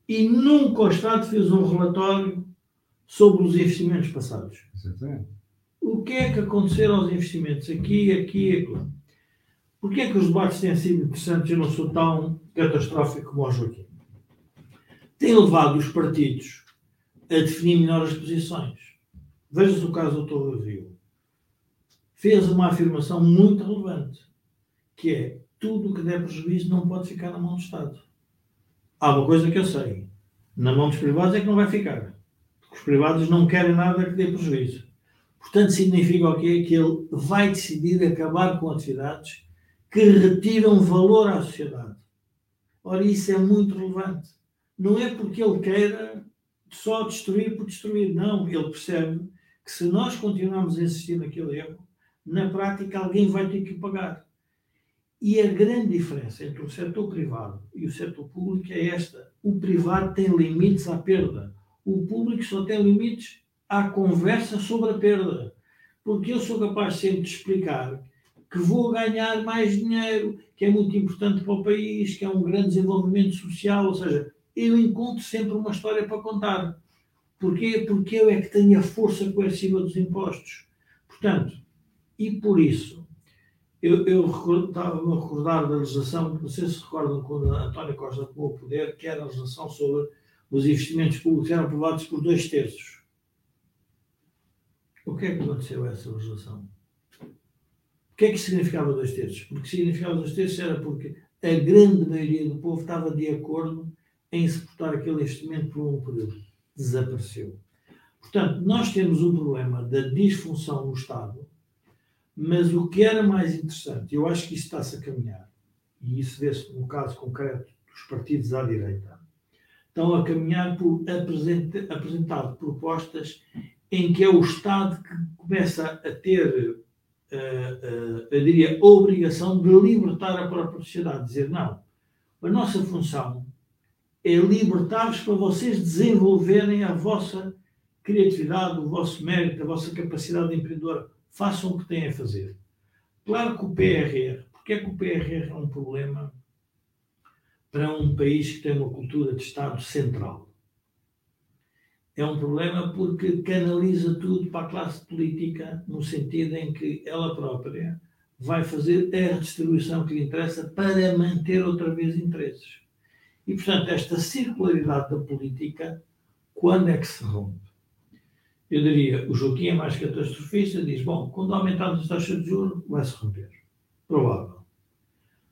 e nunca o Estado fez um relatório sobre os investimentos passados. Exatamente. O que é que aconteceram aos investimentos aqui, aqui e aqui? Porquê é que os debates têm sido interessantes e não sou tão catastrófico como o Joaquim? Tem levado os partidos a definir melhor as posições. Veja-se o caso do Dr. Rio. Fez uma afirmação muito relevante, que é tudo o que der prejuízo não pode ficar na mão do Estado. Há uma coisa que eu sei. Na mão dos privados é que não vai ficar. Porque os privados não querem nada que dê prejuízo. Portanto, significa o quê? Que ele vai decidir acabar com atividades que retiram valor à sociedade. Ora, isso é muito relevante. Não é porque ele queira só destruir por destruir. Não, ele percebe que se nós continuarmos a insistir naquele erro, na prática alguém vai ter que pagar. E a grande diferença entre o setor privado e o setor público é esta: o privado tem limites à perda, o público só tem limites à conversa sobre a perda. Porque eu sou capaz sempre de explicar que vou ganhar mais dinheiro, que é muito importante para o país, que é um grande desenvolvimento social, ou seja, eu encontro sempre uma história para contar. Porquê? Porque eu é que tenho a força coerciva dos impostos. Portanto, e por isso, eu, eu estava a recordar da legislação, não sei se recordam quando António Costa tomou o poder, que era a legislação sobre os investimentos públicos eram aprovados por dois terços. O que é que aconteceu a essa legislação? O que é que significava dois terços? Porque significava dois terços era porque a grande maioria do povo estava de acordo em suportar aquele investimento por um período. Desapareceu. Portanto, nós temos um problema da disfunção no Estado mas o que era mais interessante, eu acho que isso está-se a caminhar, e isso vê-se no caso concreto dos partidos à direita, estão a caminhar por apresentar propostas em que é o Estado que começa a ter, uh, uh, eu diria, a obrigação de libertar a própria sociedade, dizer não, a nossa função é libertar-vos para vocês desenvolverem a vossa criatividade, o vosso mérito, a vossa capacidade empreendedora façam o que têm a fazer. Claro que o PRR, porque é que o PRR é um problema para um país que tem uma cultura de Estado central? É um problema porque canaliza tudo para a classe política, no sentido em que ela própria vai fazer a redistribuição que lhe interessa para manter outra vez interesses. E, portanto, esta circularidade da política, quando é que se rompe? Eu diria, o Joaquim é mais catastrofista, diz, bom, quando aumentarmos as taxas de juros, vai-se romper. Provável.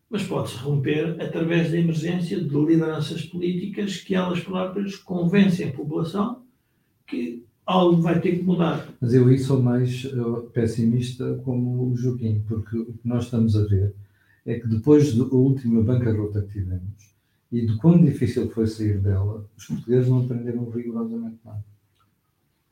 Mas pode-se romper através da emergência de lideranças políticas que elas próprias convencem a população que algo vai ter que mudar. Mas eu aí sou mais uh, pessimista como o Joaquim, porque o que nós estamos a ver é que depois da última bancarrota que tivemos e de quão difícil foi sair dela, os portugueses não aprenderam rigorosamente nada.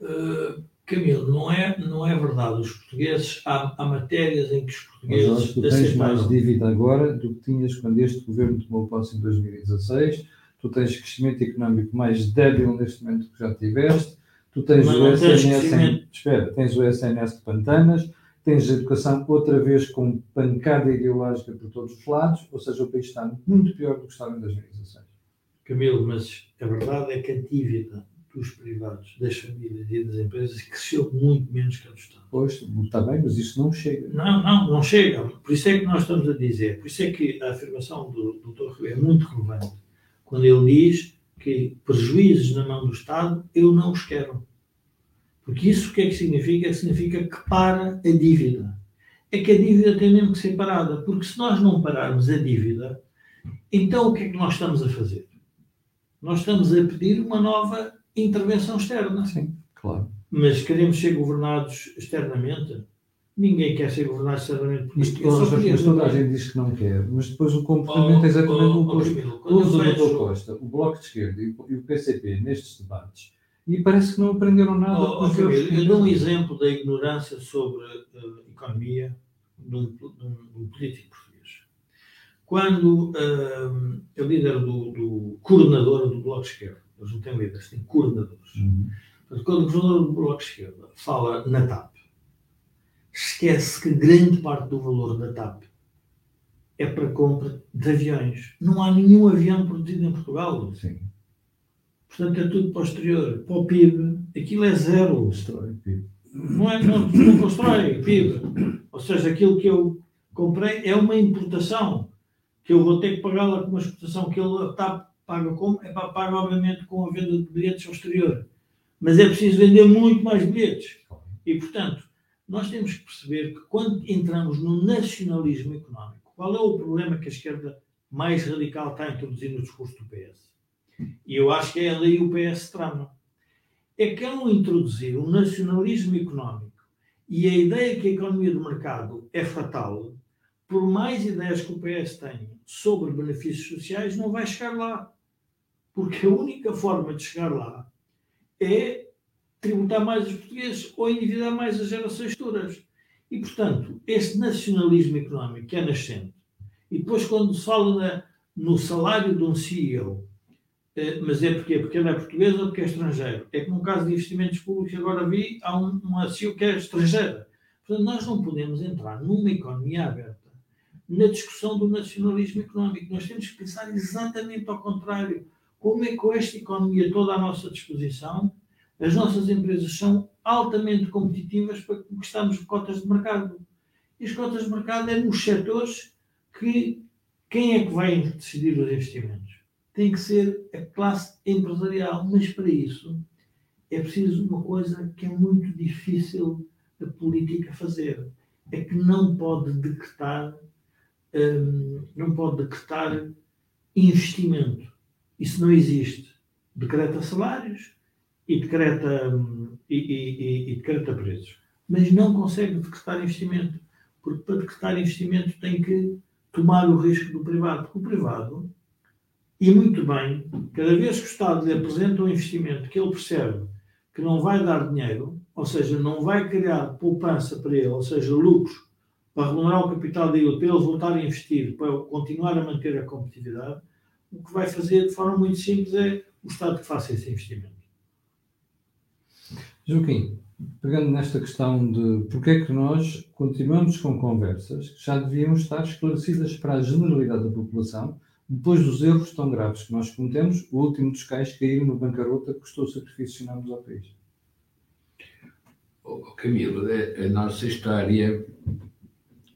Uh, Camilo, não é, não é verdade. Os portugueses, há, há matérias em que os portugueses. Mas, tu tens mais dívida agora do que tinhas quando este governo tomou posse em 2016. Tu tens crescimento económico mais débil neste momento que já tiveste. Tu tens Mas o SNS. Em, espera, tens o SNS de Pantanas. Tens a educação outra vez com pancada ideológica por todos os lados. Ou seja, o país está muito pior do que estava em 2016. Camilo, mas a verdade é que a dívida dos privados, das famílias e das empresas cresceu muito menos que a do Estado. Pois, está bem, mas isso não chega. Não, não, não chega. Por isso é que nós estamos a dizer, por isso é que a afirmação do Dr. Rio é muito relevante, quando ele diz que prejuízos na mão do Estado eu não os quero. Porque isso o que é que significa? Significa que para a dívida. É que a dívida tem mesmo que ser parada, porque se nós não pararmos a dívida, então o que é que nós estamos a fazer? Nós estamos a pedir uma nova intervenção externa. Sim, claro. Mas queremos ser governados externamente? Ninguém quer ser governado externamente. Mas, toda, mas toda a gente diz que não quer, mas depois o comportamento oh, é exatamente oh, o oposto. Oh, o Dr. Costa, o Bloco de Esquerda e o PCP nestes debates e parece que não aprenderam nada. Oh, oh, Camilo, eu dou um exemplo da ignorância sobre uh, economia de um, político português. quando uh, a líder do, do coordenador do Bloco de Esquerda, eles não têm líderes, têm coordenadores, uhum. quando o governador do Bloco de Esquerda fala na TAP, esquece que grande parte do valor da TAP é para compra de aviões. Não há nenhum avião produzido em Portugal. Sim. Portanto, é tudo posterior. Para o PIB, aquilo é zero. Não, é, não, não constrói PIB. Ou seja, aquilo que eu comprei é uma importação que eu vou ter que pagar lá com uma exportação que ele está paga como? É para pagar, obviamente, com a venda de bilhetes ao exterior. Mas é preciso vender muito mais bilhetes. E, portanto, nós temos que perceber que quando entramos no nacionalismo económico, qual é o problema que a esquerda mais radical está a introduzir no discurso do PS? E eu acho que é ali o PS trama. É que ao introduzir o nacionalismo económico e a ideia que a economia do mercado é fatal, por mais ideias que o PS tenha sobre benefícios sociais, não vai chegar lá. Porque a única forma de chegar lá é tributar mais os portugueses ou endividar mais as gerações futuras. E, portanto, este nacionalismo económico que é nascente, e depois quando se fala na, no salário de um CEO, eh, mas é porque, porque ele é português ou porque é estrangeiro. É que no caso de investimentos públicos, agora vi, há um, CEO que é estrangeira. Portanto, nós não podemos entrar numa economia aberta na discussão do nacionalismo económico. Nós temos que pensar exatamente ao contrário. Como é que com esta economia toda à nossa disposição, as nossas empresas são altamente competitivas para conquistarmos cotas de mercado. E as cotas de mercado é nos setores que quem é que vai decidir os investimentos? Tem que ser a classe empresarial, mas para isso é preciso uma coisa que é muito difícil a política fazer. É que não pode decretar, hum, não pode decretar investimento. Isso não existe. Decreta salários, e decreta, e, e, e decreta preços. Mas não consegue decretar investimento, porque para decretar investimento tem que tomar o risco do privado, porque o privado, e muito bem, cada vez que o Estado lhe apresenta um investimento que ele percebe que não vai dar dinheiro, ou seja, não vai criar poupança para ele, ou seja, lucros para remunerar o capital dele, para ele voltar a investir, para continuar a manter a competitividade, o que vai fazer de forma muito simples é o Estado que faça esse investimento. Joaquim, pegando nesta questão de porque é que nós continuamos com conversas que já deviam estar esclarecidas para a generalidade da população, depois dos erros tão graves que nós cometemos, o último dos cais caíram no bancarrota que custou sacrifício ao país. Oh, Camilo, a, a nossa história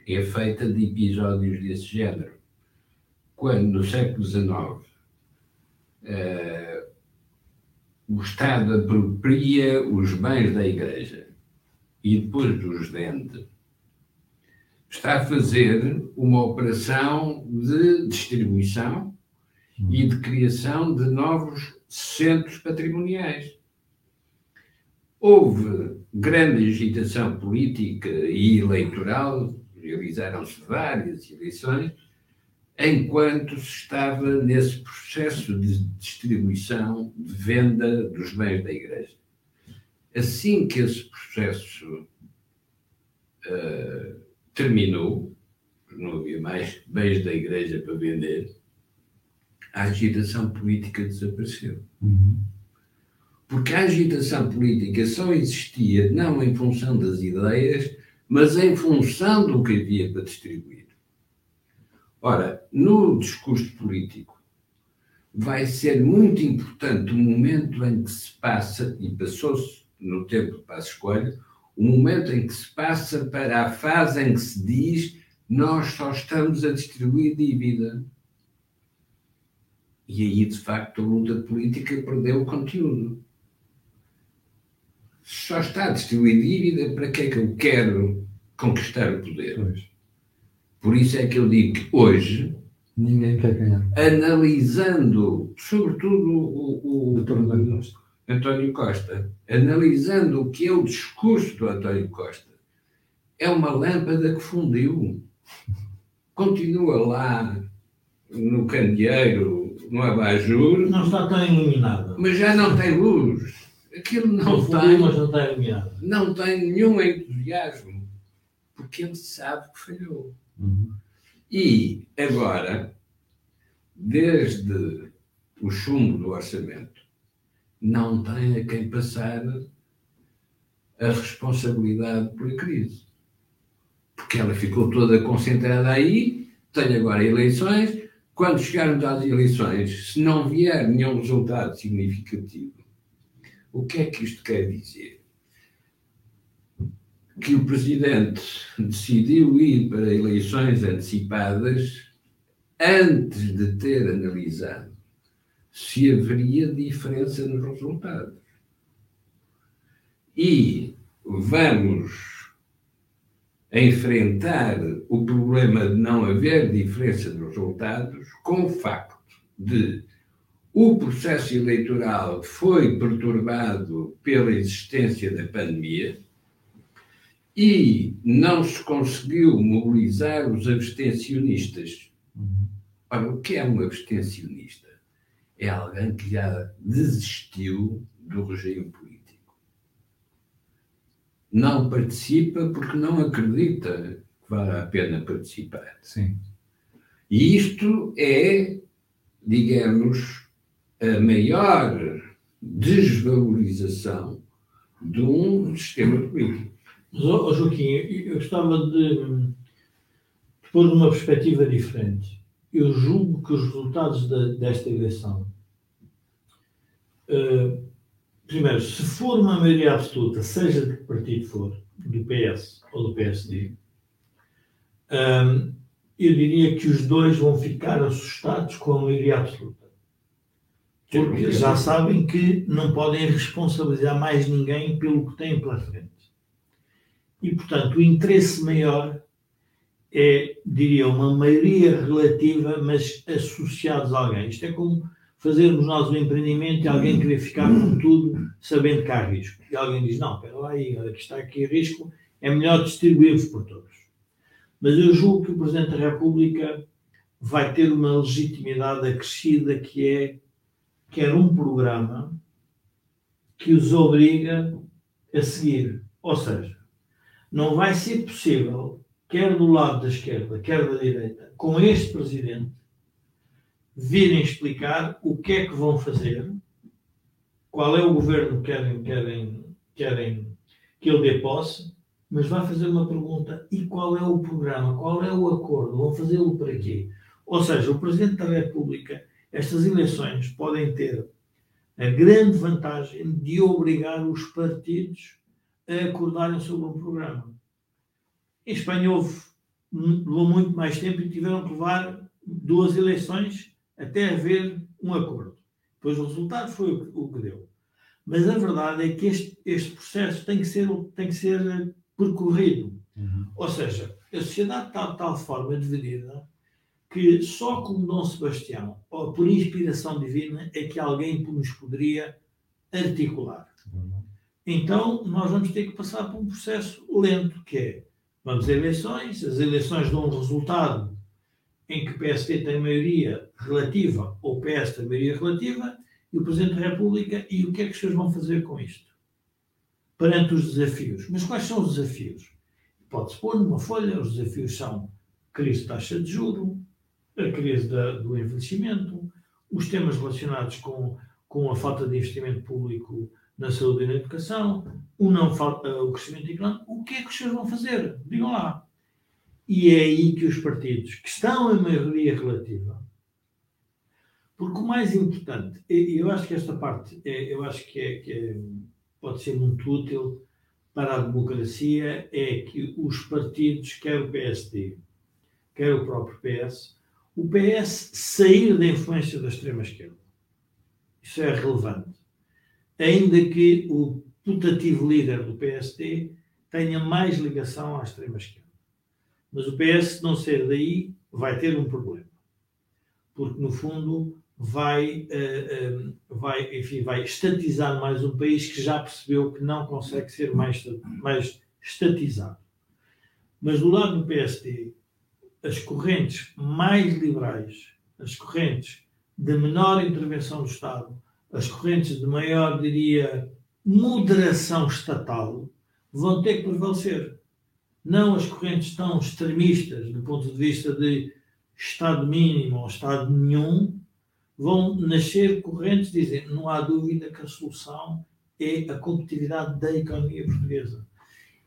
é feita de episódios desse género. Quando, no século XIX, uh, o Estado apropria os bens da Igreja e depois os vende, está a fazer uma operação de distribuição e de criação de novos centros patrimoniais. Houve grande agitação política e eleitoral, realizaram-se várias eleições, enquanto se estava nesse processo de distribuição, de venda dos bens da Igreja. Assim que esse processo uh, terminou, não havia mais bens da Igreja para vender, a agitação política desapareceu. Uhum. Porque a agitação política só existia não em função das ideias, mas em função do que havia para distribuir. Ora, no discurso político, vai ser muito importante o momento em que se passa, e passou-se no tempo de Passo Escolho, o momento em que se passa para a fase em que se diz nós só estamos a distribuir dívida. E aí, de facto, a luta política perdeu o conteúdo. Só está a distribuir dívida, para que é que eu quero conquistar o poder? Pois. Por isso é que eu digo que hoje, ninguém quer ganhar. Analisando, sobretudo o, o, António Costa. António Costa, analisando o que é o discurso do António Costa, é uma lâmpada que fundiu. Continua lá no candeeiro, no abajur. Não está tão iluminado. Mas já não tem luz. Aquilo não, não tem. Mas não está iluminado. Não tem nenhum entusiasmo. Porque ele sabe que falhou. Uhum. E agora, desde o chumbo do orçamento, não tem a quem passar a responsabilidade pela crise. Porque ela ficou toda concentrada aí, tem agora eleições. Quando chegarmos às eleições, se não vier nenhum resultado significativo, o que é que isto quer dizer? Que o Presidente decidiu ir para eleições antecipadas antes de ter analisado se haveria diferença nos resultados. E vamos enfrentar o problema de não haver diferença nos resultados com o facto de o processo eleitoral foi perturbado pela existência da pandemia e não se conseguiu mobilizar os abstencionistas. Ora, o que é um abstencionista? É alguém que já desistiu do regime político. Não participa porque não acredita que vale a pena participar. Sim. E isto é, digamos, a maior desvalorização de um sistema político. Mas, oh, Joaquim, eu gostava de, de pôr numa perspectiva diferente. Eu julgo que os resultados de, desta eleição, uh, primeiro, se for uma maioria absoluta, seja de que partido for, do PS ou do PSD, um, eh, eu diria que os dois vão ficar assustados com a maioria absoluta. Porque já sabem que não podem responsabilizar mais ninguém pelo que têm pela frente. E, portanto, o interesse maior é, diria, uma maioria relativa, mas associados a alguém. Isto é como fazermos nós um empreendimento e alguém querer ficar com tudo, sabendo que há risco. E alguém diz: Não, espera lá aí, está aqui risco, é melhor distribuirmos por todos. Mas eu julgo que o Presidente da República vai ter uma legitimidade acrescida que é quer um programa que os obriga a seguir. Ou seja, não vai ser possível, quer do lado da esquerda, quer da direita, com este presidente, virem explicar o que é que vão fazer, qual é o governo que querem, querem, querem que ele dê posse, mas vai fazer uma pergunta: e qual é o programa? Qual é o acordo? Vão fazê-lo para quê? Ou seja, o Presidente da República estas eleições podem ter a grande vantagem de obrigar os partidos a acordarem sobre um programa. Em Espanha houve, levou muito mais tempo e tiveram que levar duas eleições até haver um acordo. Depois o resultado foi o que deu. Mas a verdade é que este, este processo tem que ser, tem que ser percorrido. Uhum. Ou seja, a sociedade está de tal forma dividida que só como Dom Sebastião, ou por inspiração divina, é que alguém nos poderia articular. Então, nós vamos ter que passar por um processo lento, que é, vamos a eleições, as eleições dão um resultado em que o PSD tem maioria relativa ou o PS tem maioria relativa, e o Presidente da República, e o que é que os senhores vão fazer com isto? Perante os desafios. Mas quais são os desafios? Pode-se pôr numa folha, os desafios são crise de taxa de juro, a crise da, do envelhecimento, os temas relacionados com, com a falta de investimento público na saúde e na educação, o, não, eh, o crescimento económico. O que é que os senhores vão fazer? Digam lá. E é aí que os partidos, que estão em maioria relativa, porque o mais importante, eu acho que esta parte, é, eu acho que, é, que é, pode ser muito útil para a democracia, é que os partidos, quer o PSD, quer o próprio PS, o PS sair da influência da extrema-esquerda. Isso é relevante. Ainda que o putativo líder do PSD tenha mais ligação à extrema-esquerda. Mas o PS, se não sair daí, vai ter um problema. Porque, no fundo, vai, uh, vai, enfim, vai estatizar mais um país que já percebeu que não consegue ser mais, mais estatizado. Mas do lado do PSD, as correntes mais liberais, as correntes de menor intervenção do Estado, as correntes de maior, diria, moderação estatal, vão ter que prevalecer. Não as correntes tão extremistas, do ponto de vista de Estado mínimo ou Estado nenhum, vão nascer correntes dizendo não há dúvida que a solução é a competitividade da economia portuguesa.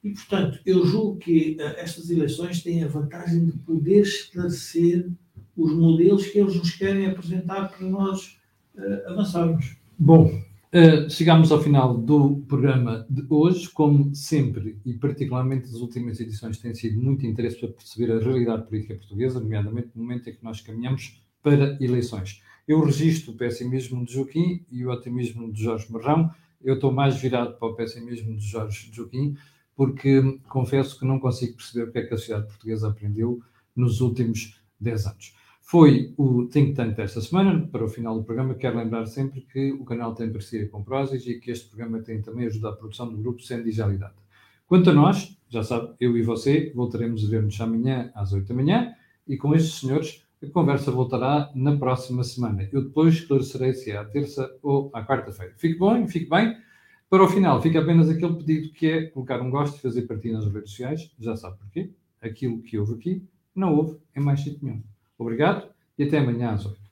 E, portanto, eu julgo que uh, estas eleições têm a vantagem de poder esclarecer os modelos que eles nos querem apresentar para nós uh, avançarmos. Bom, uh, chegamos ao final do programa de hoje. Como sempre, e particularmente as últimas edições, têm sido muito interesse para perceber a realidade política portuguesa, nomeadamente no momento em que nós caminhamos para eleições. Eu registro o pessimismo de Joaquim e o otimismo de Jorge Marrão. Eu estou mais virado para o pessimismo de Jorge Joaquim, porque confesso que não consigo perceber o que é que a sociedade portuguesa aprendeu nos últimos 10 anos. Foi o Think Tank desta semana. Para o final do programa, quero lembrar sempre que o canal tem parceria com Prozis e que este programa tem também ajudado a produção do grupo Sem Digitalidade. Quanto a nós, já sabe, eu e você voltaremos a ver-nos amanhã às 8 da manhã e com estes senhores a conversa voltará na próxima semana. Eu depois esclarecerei se é à terça ou à quarta-feira. Fique bem, fique bem. Para o final, fica apenas aquele pedido que é colocar um gosto e fazer partilha nas redes sociais. Já sabe porquê. Aquilo que houve aqui não houve em mais sítio nenhum. Obrigado e até amanhã às 8.